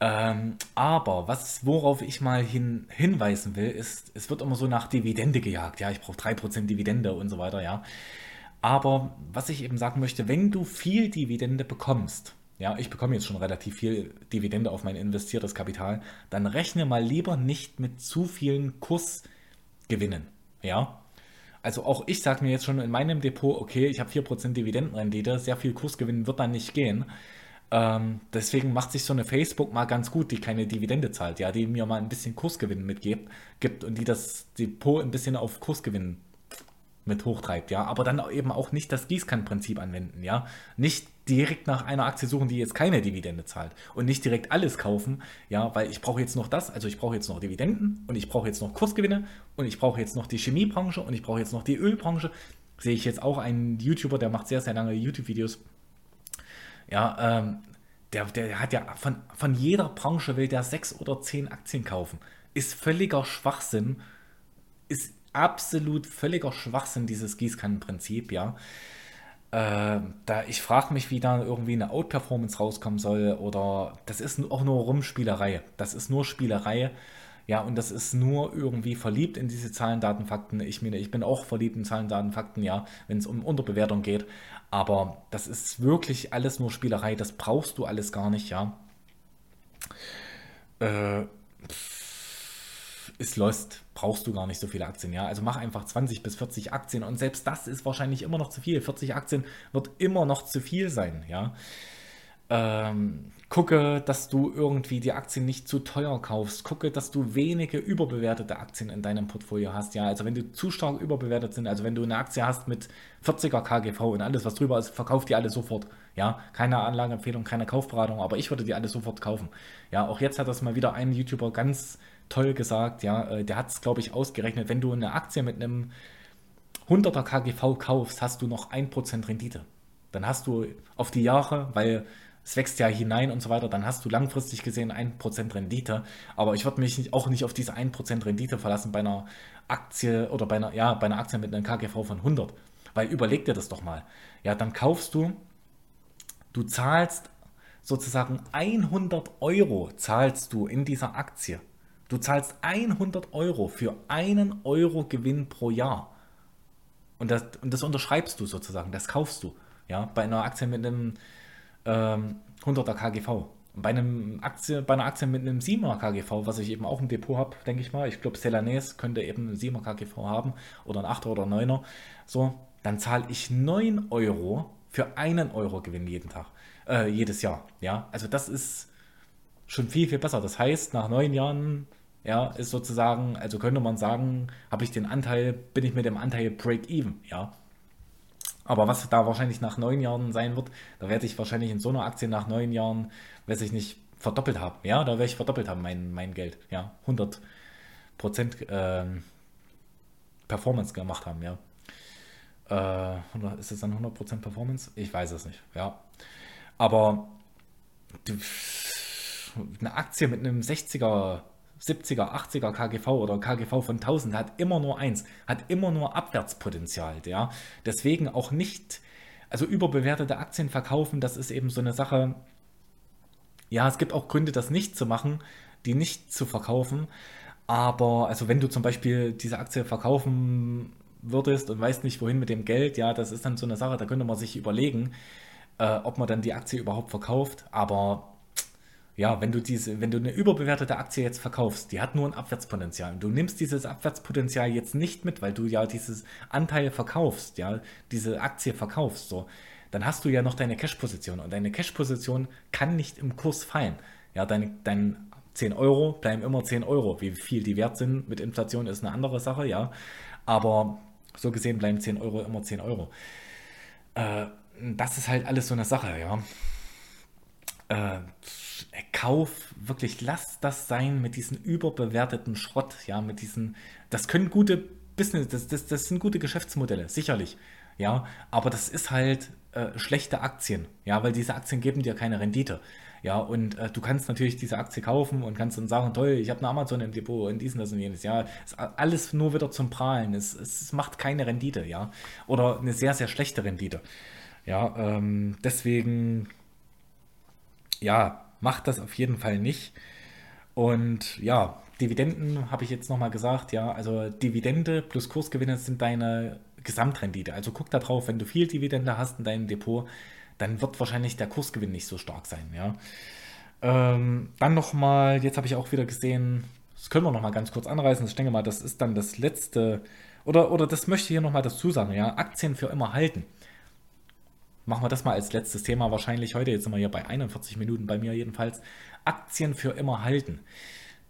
Ähm, aber was, worauf ich mal hin, hinweisen will, ist, es wird immer so nach Dividende gejagt. Ja, ich brauche 3% Dividende und so weiter, ja. Aber was ich eben sagen möchte, wenn du viel Dividende bekommst, ja, ich bekomme jetzt schon relativ viel Dividende auf mein investiertes Kapital, dann rechne mal lieber nicht mit zu vielen Kursgewinnen, ja. Also auch ich sage mir jetzt schon in meinem Depot, okay, ich habe 4% Dividendenrendite, sehr viel Kursgewinn wird dann nicht gehen. Ähm, deswegen macht sich so eine Facebook mal ganz gut, die keine Dividende zahlt, ja, die mir mal ein bisschen Kursgewinn mitgibt gibt und die das Depot ein bisschen auf Kursgewinn mit hochtreibt, ja, aber dann eben auch nicht das Gießkannenprinzip anwenden, ja, nicht direkt nach einer Aktie suchen, die jetzt keine Dividende zahlt und nicht direkt alles kaufen, ja, weil ich brauche jetzt noch das, also ich brauche jetzt noch Dividenden und ich brauche jetzt noch Kursgewinne und ich brauche jetzt noch die Chemiebranche und ich brauche jetzt noch die Ölbranche. Sehe ich jetzt auch einen YouTuber, der macht sehr, sehr lange YouTube-Videos, ja, ähm, der, der hat ja von, von jeder Branche will der sechs oder zehn Aktien kaufen. Ist völliger Schwachsinn. Ist absolut völliger Schwachsinn, dieses Gießkannenprinzip, ja. Äh, da ich frage mich, wie da irgendwie eine Out-Performance rauskommen soll oder das ist auch nur Rumspielerei. Das ist nur Spielerei. Ja, und das ist nur irgendwie verliebt in diese Zahlen, Daten, Fakten. Ich meine, ich bin auch verliebt in Zahlen, Daten, Fakten, ja, wenn es um Unterbewertung geht. Aber das ist wirklich alles nur Spielerei. Das brauchst du alles gar nicht, ja. Äh, ist lost. Brauchst du gar nicht so viele Aktien, ja. Also mach einfach 20 bis 40 Aktien und selbst das ist wahrscheinlich immer noch zu viel. 40 Aktien wird immer noch zu viel sein, ja. Ähm, gucke, dass du irgendwie die Aktien nicht zu teuer kaufst. Gucke, dass du wenige überbewertete Aktien in deinem Portfolio hast. Ja, also wenn du zu stark überbewertet sind, also wenn du eine Aktie hast mit 40er KGV und alles, was drüber ist, verkauf die alle sofort. Ja, keine Anlageempfehlung, keine Kaufberatung, aber ich würde die alle sofort kaufen. Ja, auch jetzt hat das mal wieder ein YouTuber ganz toll gesagt. Ja, äh, der hat es, glaube ich, ausgerechnet. Wenn du eine Aktie mit einem 100er KGV kaufst, hast du noch 1% Rendite. Dann hast du auf die Jahre, weil es wächst ja hinein und so weiter, dann hast du langfristig gesehen 1% Rendite. Aber ich würde mich auch nicht auf diese 1% Rendite verlassen bei einer Aktie oder bei einer, ja, bei einer Aktie mit einem KGV von 100. Weil überleg dir das doch mal. Ja, dann kaufst du, du zahlst sozusagen 100 Euro zahlst du in dieser Aktie. Du zahlst 100 Euro für einen Euro Gewinn pro Jahr. Und das, und das unterschreibst du sozusagen, das kaufst du. Ja, bei einer Aktie mit einem ähm, 100er KGV. Bei, einem Aktie, bei einer Aktie mit einem 7er KGV, was ich eben auch im Depot habe, denke ich mal, ich glaube, Celanese könnte eben einen 7er KGV haben oder einen 8er oder 9er, so, dann zahle ich 9 Euro für einen Euro Gewinn jeden Tag, äh, jedes Jahr. Ja, also das ist schon viel, viel besser. Das heißt, nach neun Jahren, ja, ist sozusagen, also könnte man sagen, habe ich den Anteil, bin ich mit dem Anteil Break-Even, ja. Aber was da wahrscheinlich nach neun Jahren sein wird, da werde ich wahrscheinlich in so einer Aktie nach neun Jahren, weiß ich nicht, verdoppelt haben. Ja, da werde ich verdoppelt haben, mein, mein Geld. Ja, 100 Prozent ähm, Performance gemacht haben, ja. Äh, ist es dann 100 Prozent Performance? Ich weiß es nicht, ja. Aber eine Aktie mit einem 60er 70er, 80er KGV oder KGV von 1000 hat immer nur eins, hat immer nur Abwärtspotenzial. Ja? Deswegen auch nicht, also überbewertete Aktien verkaufen, das ist eben so eine Sache. Ja, es gibt auch Gründe, das nicht zu machen, die nicht zu verkaufen. Aber, also wenn du zum Beispiel diese Aktie verkaufen würdest und weißt nicht, wohin mit dem Geld, ja, das ist dann so eine Sache, da könnte man sich überlegen, äh, ob man dann die Aktie überhaupt verkauft. Aber Ja, wenn du diese, wenn du eine überbewertete Aktie jetzt verkaufst, die hat nur ein Abwärtspotenzial. Und du nimmst dieses Abwärtspotenzial jetzt nicht mit, weil du ja dieses Anteil verkaufst, ja, diese Aktie verkaufst, so, dann hast du ja noch deine Cash-Position und deine Cash-Position kann nicht im Kurs fallen. Ja, deine, dein 10 Euro bleiben immer 10 Euro. Wie viel die wert sind mit Inflation ist eine andere Sache, ja. Aber so gesehen bleiben 10 Euro immer 10 Euro. Äh, das ist halt alles so eine Sache, ja. Äh, Kauf, wirklich, lass das sein mit diesen überbewerteten Schrott, ja, mit diesen, das können gute Business, das, das, das sind gute Geschäftsmodelle, sicherlich, ja, aber das ist halt äh, schlechte Aktien, ja, weil diese Aktien geben dir keine Rendite, ja, und äh, du kannst natürlich diese Aktie kaufen und kannst dann sagen, toll, ich habe eine Amazon im Depot und diesen, das und jenes, ja, ist alles nur wieder zum Prahlen, es, es macht keine Rendite, ja, oder eine sehr, sehr schlechte Rendite, ja, ähm, deswegen, ja, macht das auf jeden Fall nicht. Und ja, Dividenden habe ich jetzt nochmal gesagt, ja, also Dividende plus Kursgewinne sind deine Gesamtrendite. Also guck da drauf, wenn du viel Dividende hast in deinem Depot, dann wird wahrscheinlich der Kursgewinn nicht so stark sein, ja. Ähm, dann nochmal, jetzt habe ich auch wieder gesehen, das können wir nochmal ganz kurz anreißen, ich denke mal, das ist dann das letzte, oder, oder das möchte ich hier nochmal dazu sagen, ja, Aktien für immer halten machen wir das mal als letztes Thema wahrscheinlich heute. Jetzt sind wir hier bei 41 Minuten bei mir jedenfalls. Aktien für immer halten.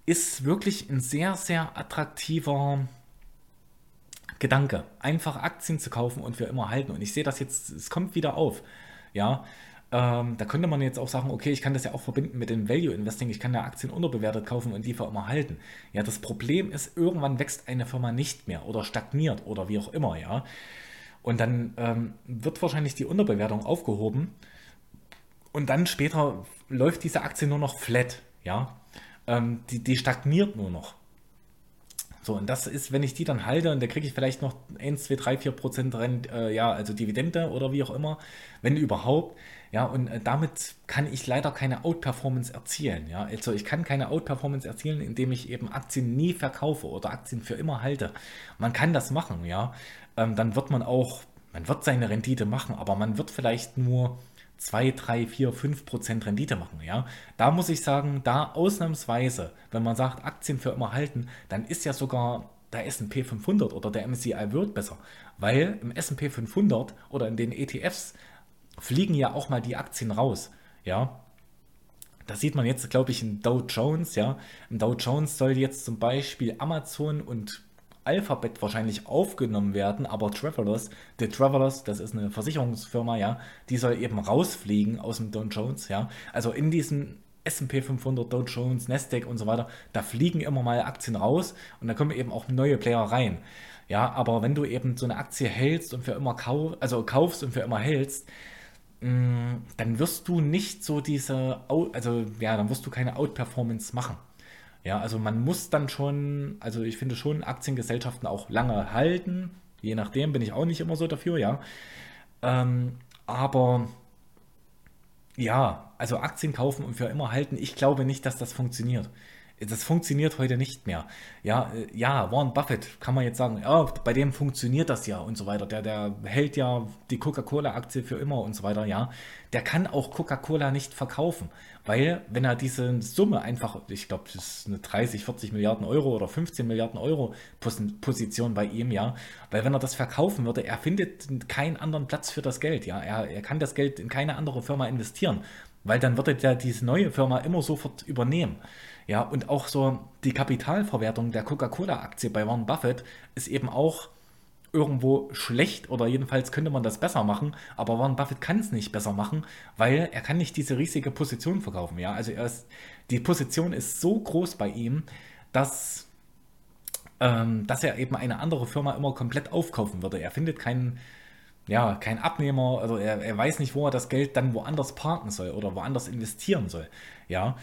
Ist wirklich ein sehr, sehr attraktiver Gedanke. Einfach Aktien zu kaufen und für immer halten. Und ich sehe das jetzt, es kommt wieder auf. Ja, ähm, da könnte man jetzt auch sagen, okay, ich kann das ja auch verbinden mit dem Value Investing. Ich kann ja Aktien unterbewertet kaufen und die für immer halten. Ja, das Problem ist, irgendwann wächst eine Firma nicht mehr oder stagniert oder wie auch immer, ja. Und dann ähm, wird wahrscheinlich die Unterbewertung aufgehoben. Und dann später läuft diese Aktie nur noch flat. Ja? Ähm, die, die stagniert nur noch. So, und das ist, wenn ich die dann halte und da kriege ich vielleicht noch 1, 2, 3, 4 Prozent Rent, äh, ja, also Dividende oder wie auch immer, wenn überhaupt. Ja, und äh, damit kann ich leider keine Outperformance erzielen. Ja, also ich kann keine Outperformance erzielen, indem ich eben Aktien nie verkaufe oder Aktien für immer halte. Man kann das machen, ja ähm, dann wird man auch, man wird seine Rendite machen, aber man wird vielleicht nur 2, 3, 4, 5 Prozent Rendite machen. Ja? Da muss ich sagen, da ausnahmsweise, wenn man sagt, Aktien für immer halten, dann ist ja sogar der S&P 500 oder der MSCI World besser, weil im S&P 500 oder in den ETFs fliegen ja auch mal die Aktien raus. Ja, das sieht man jetzt, glaube ich, in Dow Jones. Ja, im Dow Jones soll jetzt zum Beispiel Amazon und Alphabet wahrscheinlich aufgenommen werden, aber Travelers, The Travelers, das ist eine Versicherungsfirma, ja, die soll eben rausfliegen aus dem Dow Jones, ja. Also in diesem S&P 500, Dow Jones, Nasdaq und so weiter, da fliegen immer mal Aktien raus und da kommen eben auch neue Player rein. Ja, aber wenn du eben so eine Aktie hältst und für immer kauf, also kaufst und für immer hältst, mm, dann wirst du nicht so diese, also ja, dann wirst du keine Outperformance machen. Ja, also man muss dann schon, also ich finde schon Aktiengesellschaften auch lange halten. Je nachdem bin ich auch nicht immer so dafür, ja. Ähm, aber ja, also Aktien kaufen und für immer halten, ich glaube nicht, dass das funktioniert. Das funktioniert heute nicht mehr. Ja, äh, ja, Warren Buffett kann man jetzt sagen, ja, bei dem funktioniert das ja und so weiter. Der, der hält ja die Coca-Cola-Aktie für immer und so weiter, ja. Der kann auch Coca-Cola nicht verkaufen, weil wenn er diese Summe einfach, ich glaube, das ist eine 30, 40 Milliarden Euro oder 15 Milliarden Euro Position bei ihm, ja, weil wenn er das verkaufen würde, er findet keinen anderen Platz für das Geld, ja. Er, er kann das Geld in keine andere Firma investieren, weil dann würde der diese neue Firma immer sofort übernehmen. Ja, und auch so die Kapitalverwertung der Coca-Cola-Aktie bei Warren Buffett ist eben auch irgendwo schlecht oder jedenfalls könnte man das besser machen, aber Warren Buffett kann es nicht besser machen, weil er kann nicht diese riesige Position verkaufen. Ja, also ist, die Position ist so groß bei ihm, dass, ähm, dass er eben eine andere Firma immer komplett aufkaufen würde. Er findet keinen ja, kein Abnehmer, also er, er weiß nicht, wo er das Geld dann woanders parken soll oder woanders investieren soll. Ja,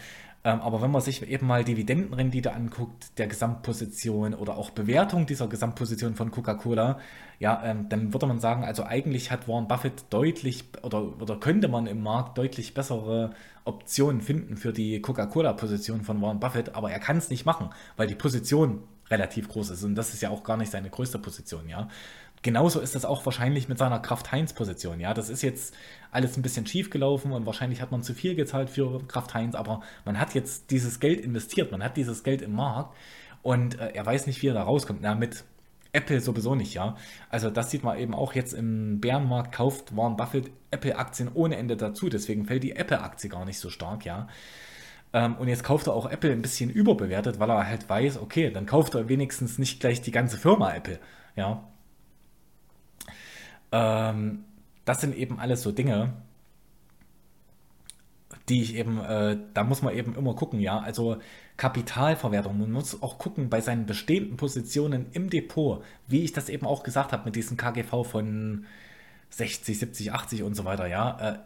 aber wenn man sich eben mal Dividendenrendite anguckt, der Gesamtposition oder auch Bewertung dieser Gesamtposition von Coca-Cola, ja, ähm, dann würde man sagen, also eigentlich hat Warren Buffett deutlich oder, oder könnte man im Markt deutlich bessere Optionen finden für die Coca-Cola-Position von Warren Buffett, aber er kann es nicht machen, weil die Position relativ groß ist und das ist ja auch gar nicht seine größte Position, ja. Genauso ist das auch wahrscheinlich mit seiner Kraft-Heinz-Position. Ja, das ist jetzt alles ein bisschen schief gelaufen und wahrscheinlich hat man zu viel gezahlt für Kraft-Heinz, aber man hat jetzt dieses Geld investiert, man hat dieses Geld im Markt und äh, er weiß nicht, wie er da rauskommt. Na, mit Apple sowieso nicht, ja. Also das sieht man eben auch jetzt im Bärenmarkt, kauft Warren Buffett Apple-Aktien ohne Ende dazu, deswegen fällt die Apple-Aktie gar nicht so stark, ja. Ähm, und jetzt kauft er auch Apple ein bisschen überbewertet, weil er halt weiß, okay, dann kauft er wenigstens nicht gleich die ganze Firma Apple, ja. Ähm, das sind eben alles so Dinge, die ich eben, äh, da muss man eben immer gucken, ja. Also Kapitalverwertung, man muss auch gucken bei seinen bestehenden Positionen im Depot, wie ich das eben auch gesagt habe mit diesem KGV von 60, 70, 80 und so weiter, ja. Äh,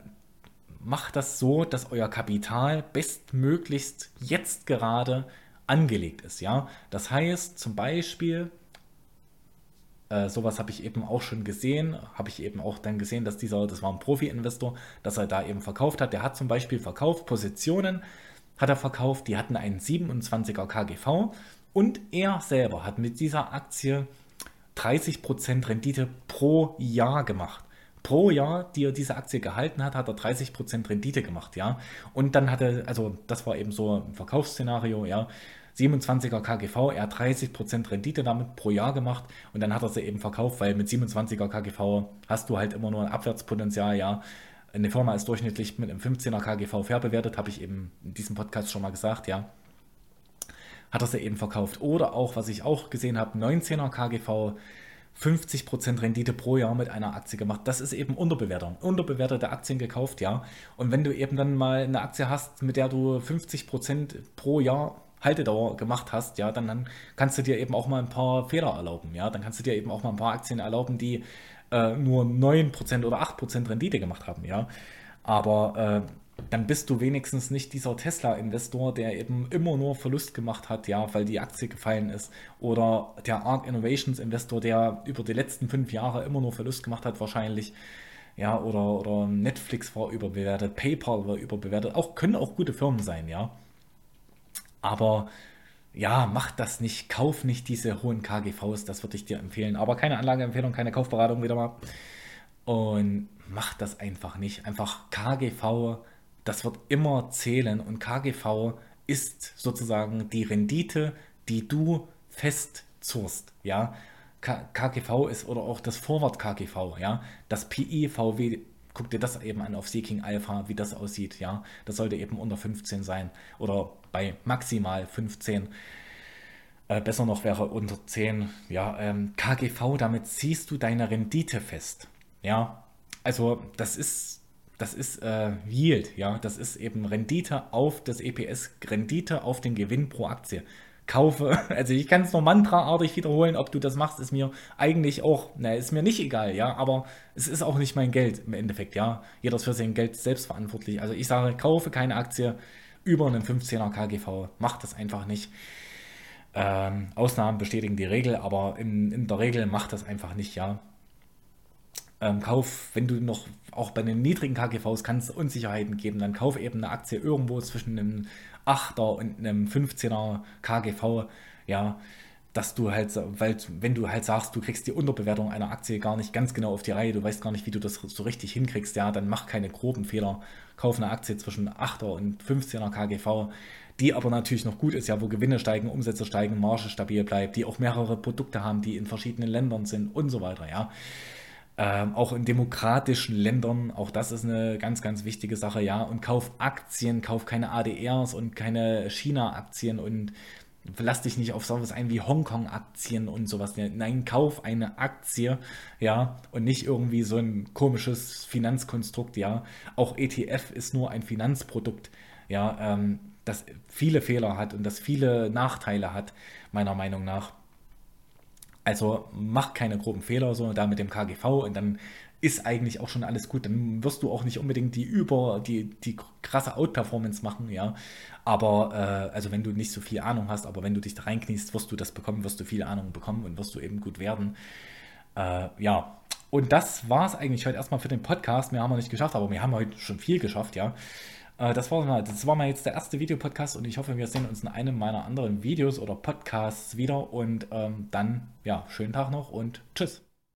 macht das so, dass euer Kapital bestmöglichst jetzt gerade angelegt ist, ja. Das heißt zum Beispiel, äh, sowas habe ich eben auch schon gesehen, habe ich eben auch dann gesehen, dass dieser, das war ein Profi-Investor, dass er da eben verkauft hat. Der hat zum Beispiel verkauft Positionen, hat er verkauft, die hatten einen 27er KGV und er selber hat mit dieser Aktie 30% Rendite pro Jahr gemacht. Pro Jahr, die er diese Aktie gehalten hat, hat er 30% Rendite gemacht, ja. Und dann hat er, also das war eben so ein Verkaufsszenario, ja. 27er KGV, er hat 30% Rendite damit pro Jahr gemacht und dann hat er sie eben verkauft, weil mit 27er KGV hast du halt immer nur ein Abwärtspotenzial, ja. Eine Firma ist durchschnittlich mit einem 15er KGV fair bewertet, habe ich eben in diesem Podcast schon mal gesagt, ja. Hat er sie eben verkauft. Oder auch, was ich auch gesehen habe, 19er KGV, 50% Rendite pro Jahr mit einer Aktie gemacht. Das ist eben Unterbewertung. Unterbewertete Aktien gekauft, ja. Und wenn du eben dann mal eine Aktie hast, mit der du 50% pro Jahr Haltedauer gemacht hast, ja, dann, dann kannst du dir eben auch mal ein paar Fehler erlauben, ja, dann kannst du dir eben auch mal ein paar Aktien erlauben, die äh, nur 9% oder 8% Rendite gemacht haben, ja, aber äh, dann bist du wenigstens nicht dieser Tesla-Investor, der eben immer nur Verlust gemacht hat, ja, weil die Aktie gefallen ist. Oder der ARC Innovations Investor, der über die letzten fünf Jahre immer nur Verlust gemacht hat, wahrscheinlich. Ja, oder, oder Netflix war überbewertet, PayPal war überbewertet. Auch, können auch gute Firmen sein, ja. Aber ja, mach das nicht, kauf nicht diese hohen KGVs, das würde ich dir empfehlen. Aber keine Anlageempfehlung, keine Kaufberatung wieder mal. Und mach das einfach nicht. Einfach KGV, das wird immer zählen und KGV ist sozusagen die Rendite, die du festzurst, ja. KGV ist oder auch das Forward KGV, ja. Das PI, VW, guck dir das eben an auf Seeking Alpha, wie das aussieht, ja. Das sollte eben unter 15 sein oder bei maximal 15. Äh, besser noch wäre unter 10. Ja, ähm, KGV, damit ziehst du deine Rendite fest. Ja, also das ist, das ist äh, Yield, ja, das ist eben Rendite auf das EPS, Rendite auf den Gewinn pro Aktie kaufe. *laughs* Also ich kann es nur mantraartig wiederholen, ob du das machst, ist mir eigentlich auch, na, ist mir nicht egal, ja, aber es ist auch nicht mein Geld im Endeffekt, ja. Jeder ist für sein Geld selbst verantwortlich. Also ich sage, kaufe keine Aktie über einen 15er KGV, mach das einfach nicht. Ähm, Ausnahmen bestätigen die Regel, aber in, in der Regel macht das einfach nicht, ja. Ähm, kauf, wenn du noch auch bei den niedrigen KGVs kannst Unsicherheiten geben, dann kauf eben eine Aktie irgendwo zwischen einem 8er und einem 15er KGV, ja, dass du halt, weil wenn du halt sagst, du kriegst die Unterbewertung einer Aktie gar nicht ganz genau auf die Reihe, du weißt gar nicht, wie du das so richtig hinkriegst, ja, dann mach keine groben Fehler. Kauf eine Aktie zwischen 8er und 15er KGV, die aber natürlich noch gut ist, ja, wo Gewinne steigen, Umsätze steigen, Marge stabil bleibt, die auch mehrere Produkte haben, die in verschiedenen Ländern sind und so weiter, ja. Ähm, auch in demokratischen Ländern, auch das ist eine ganz, ganz wichtige Sache, ja. Und kauf Aktien, kauf keine ADRs und keine China-Aktien und lass dich nicht auf sowas ein wie Hongkong-Aktien und sowas. Nein, kauf eine Aktie, ja, und nicht irgendwie so ein komisches Finanzkonstrukt, ja. Auch ETF ist nur ein Finanzprodukt, ja, ähm, das viele Fehler hat und das viele Nachteile hat, meiner Meinung nach. Also mach keine groben Fehler, so da mit dem KGV und dann ist eigentlich auch schon alles gut. Dann wirst du auch nicht unbedingt die über, die, die krasse Outperformance machen, ja. Aber, äh, also wenn du nicht so viel Ahnung hast, aber wenn du dich da reinkniest, wirst du das bekommen, wirst du viel Ahnung bekommen und wirst du eben gut werden. Äh, ja. Und das war es eigentlich heute erstmal für den Podcast. Wir haben wir nicht geschafft, aber wir haben heute schon viel geschafft, ja. Äh, das, war mal, das war mal jetzt der erste Videopodcast und ich hoffe, wir sehen uns in einem meiner anderen Videos oder Podcasts wieder. Und ähm, dann, ja, schönen Tag noch und tschüss.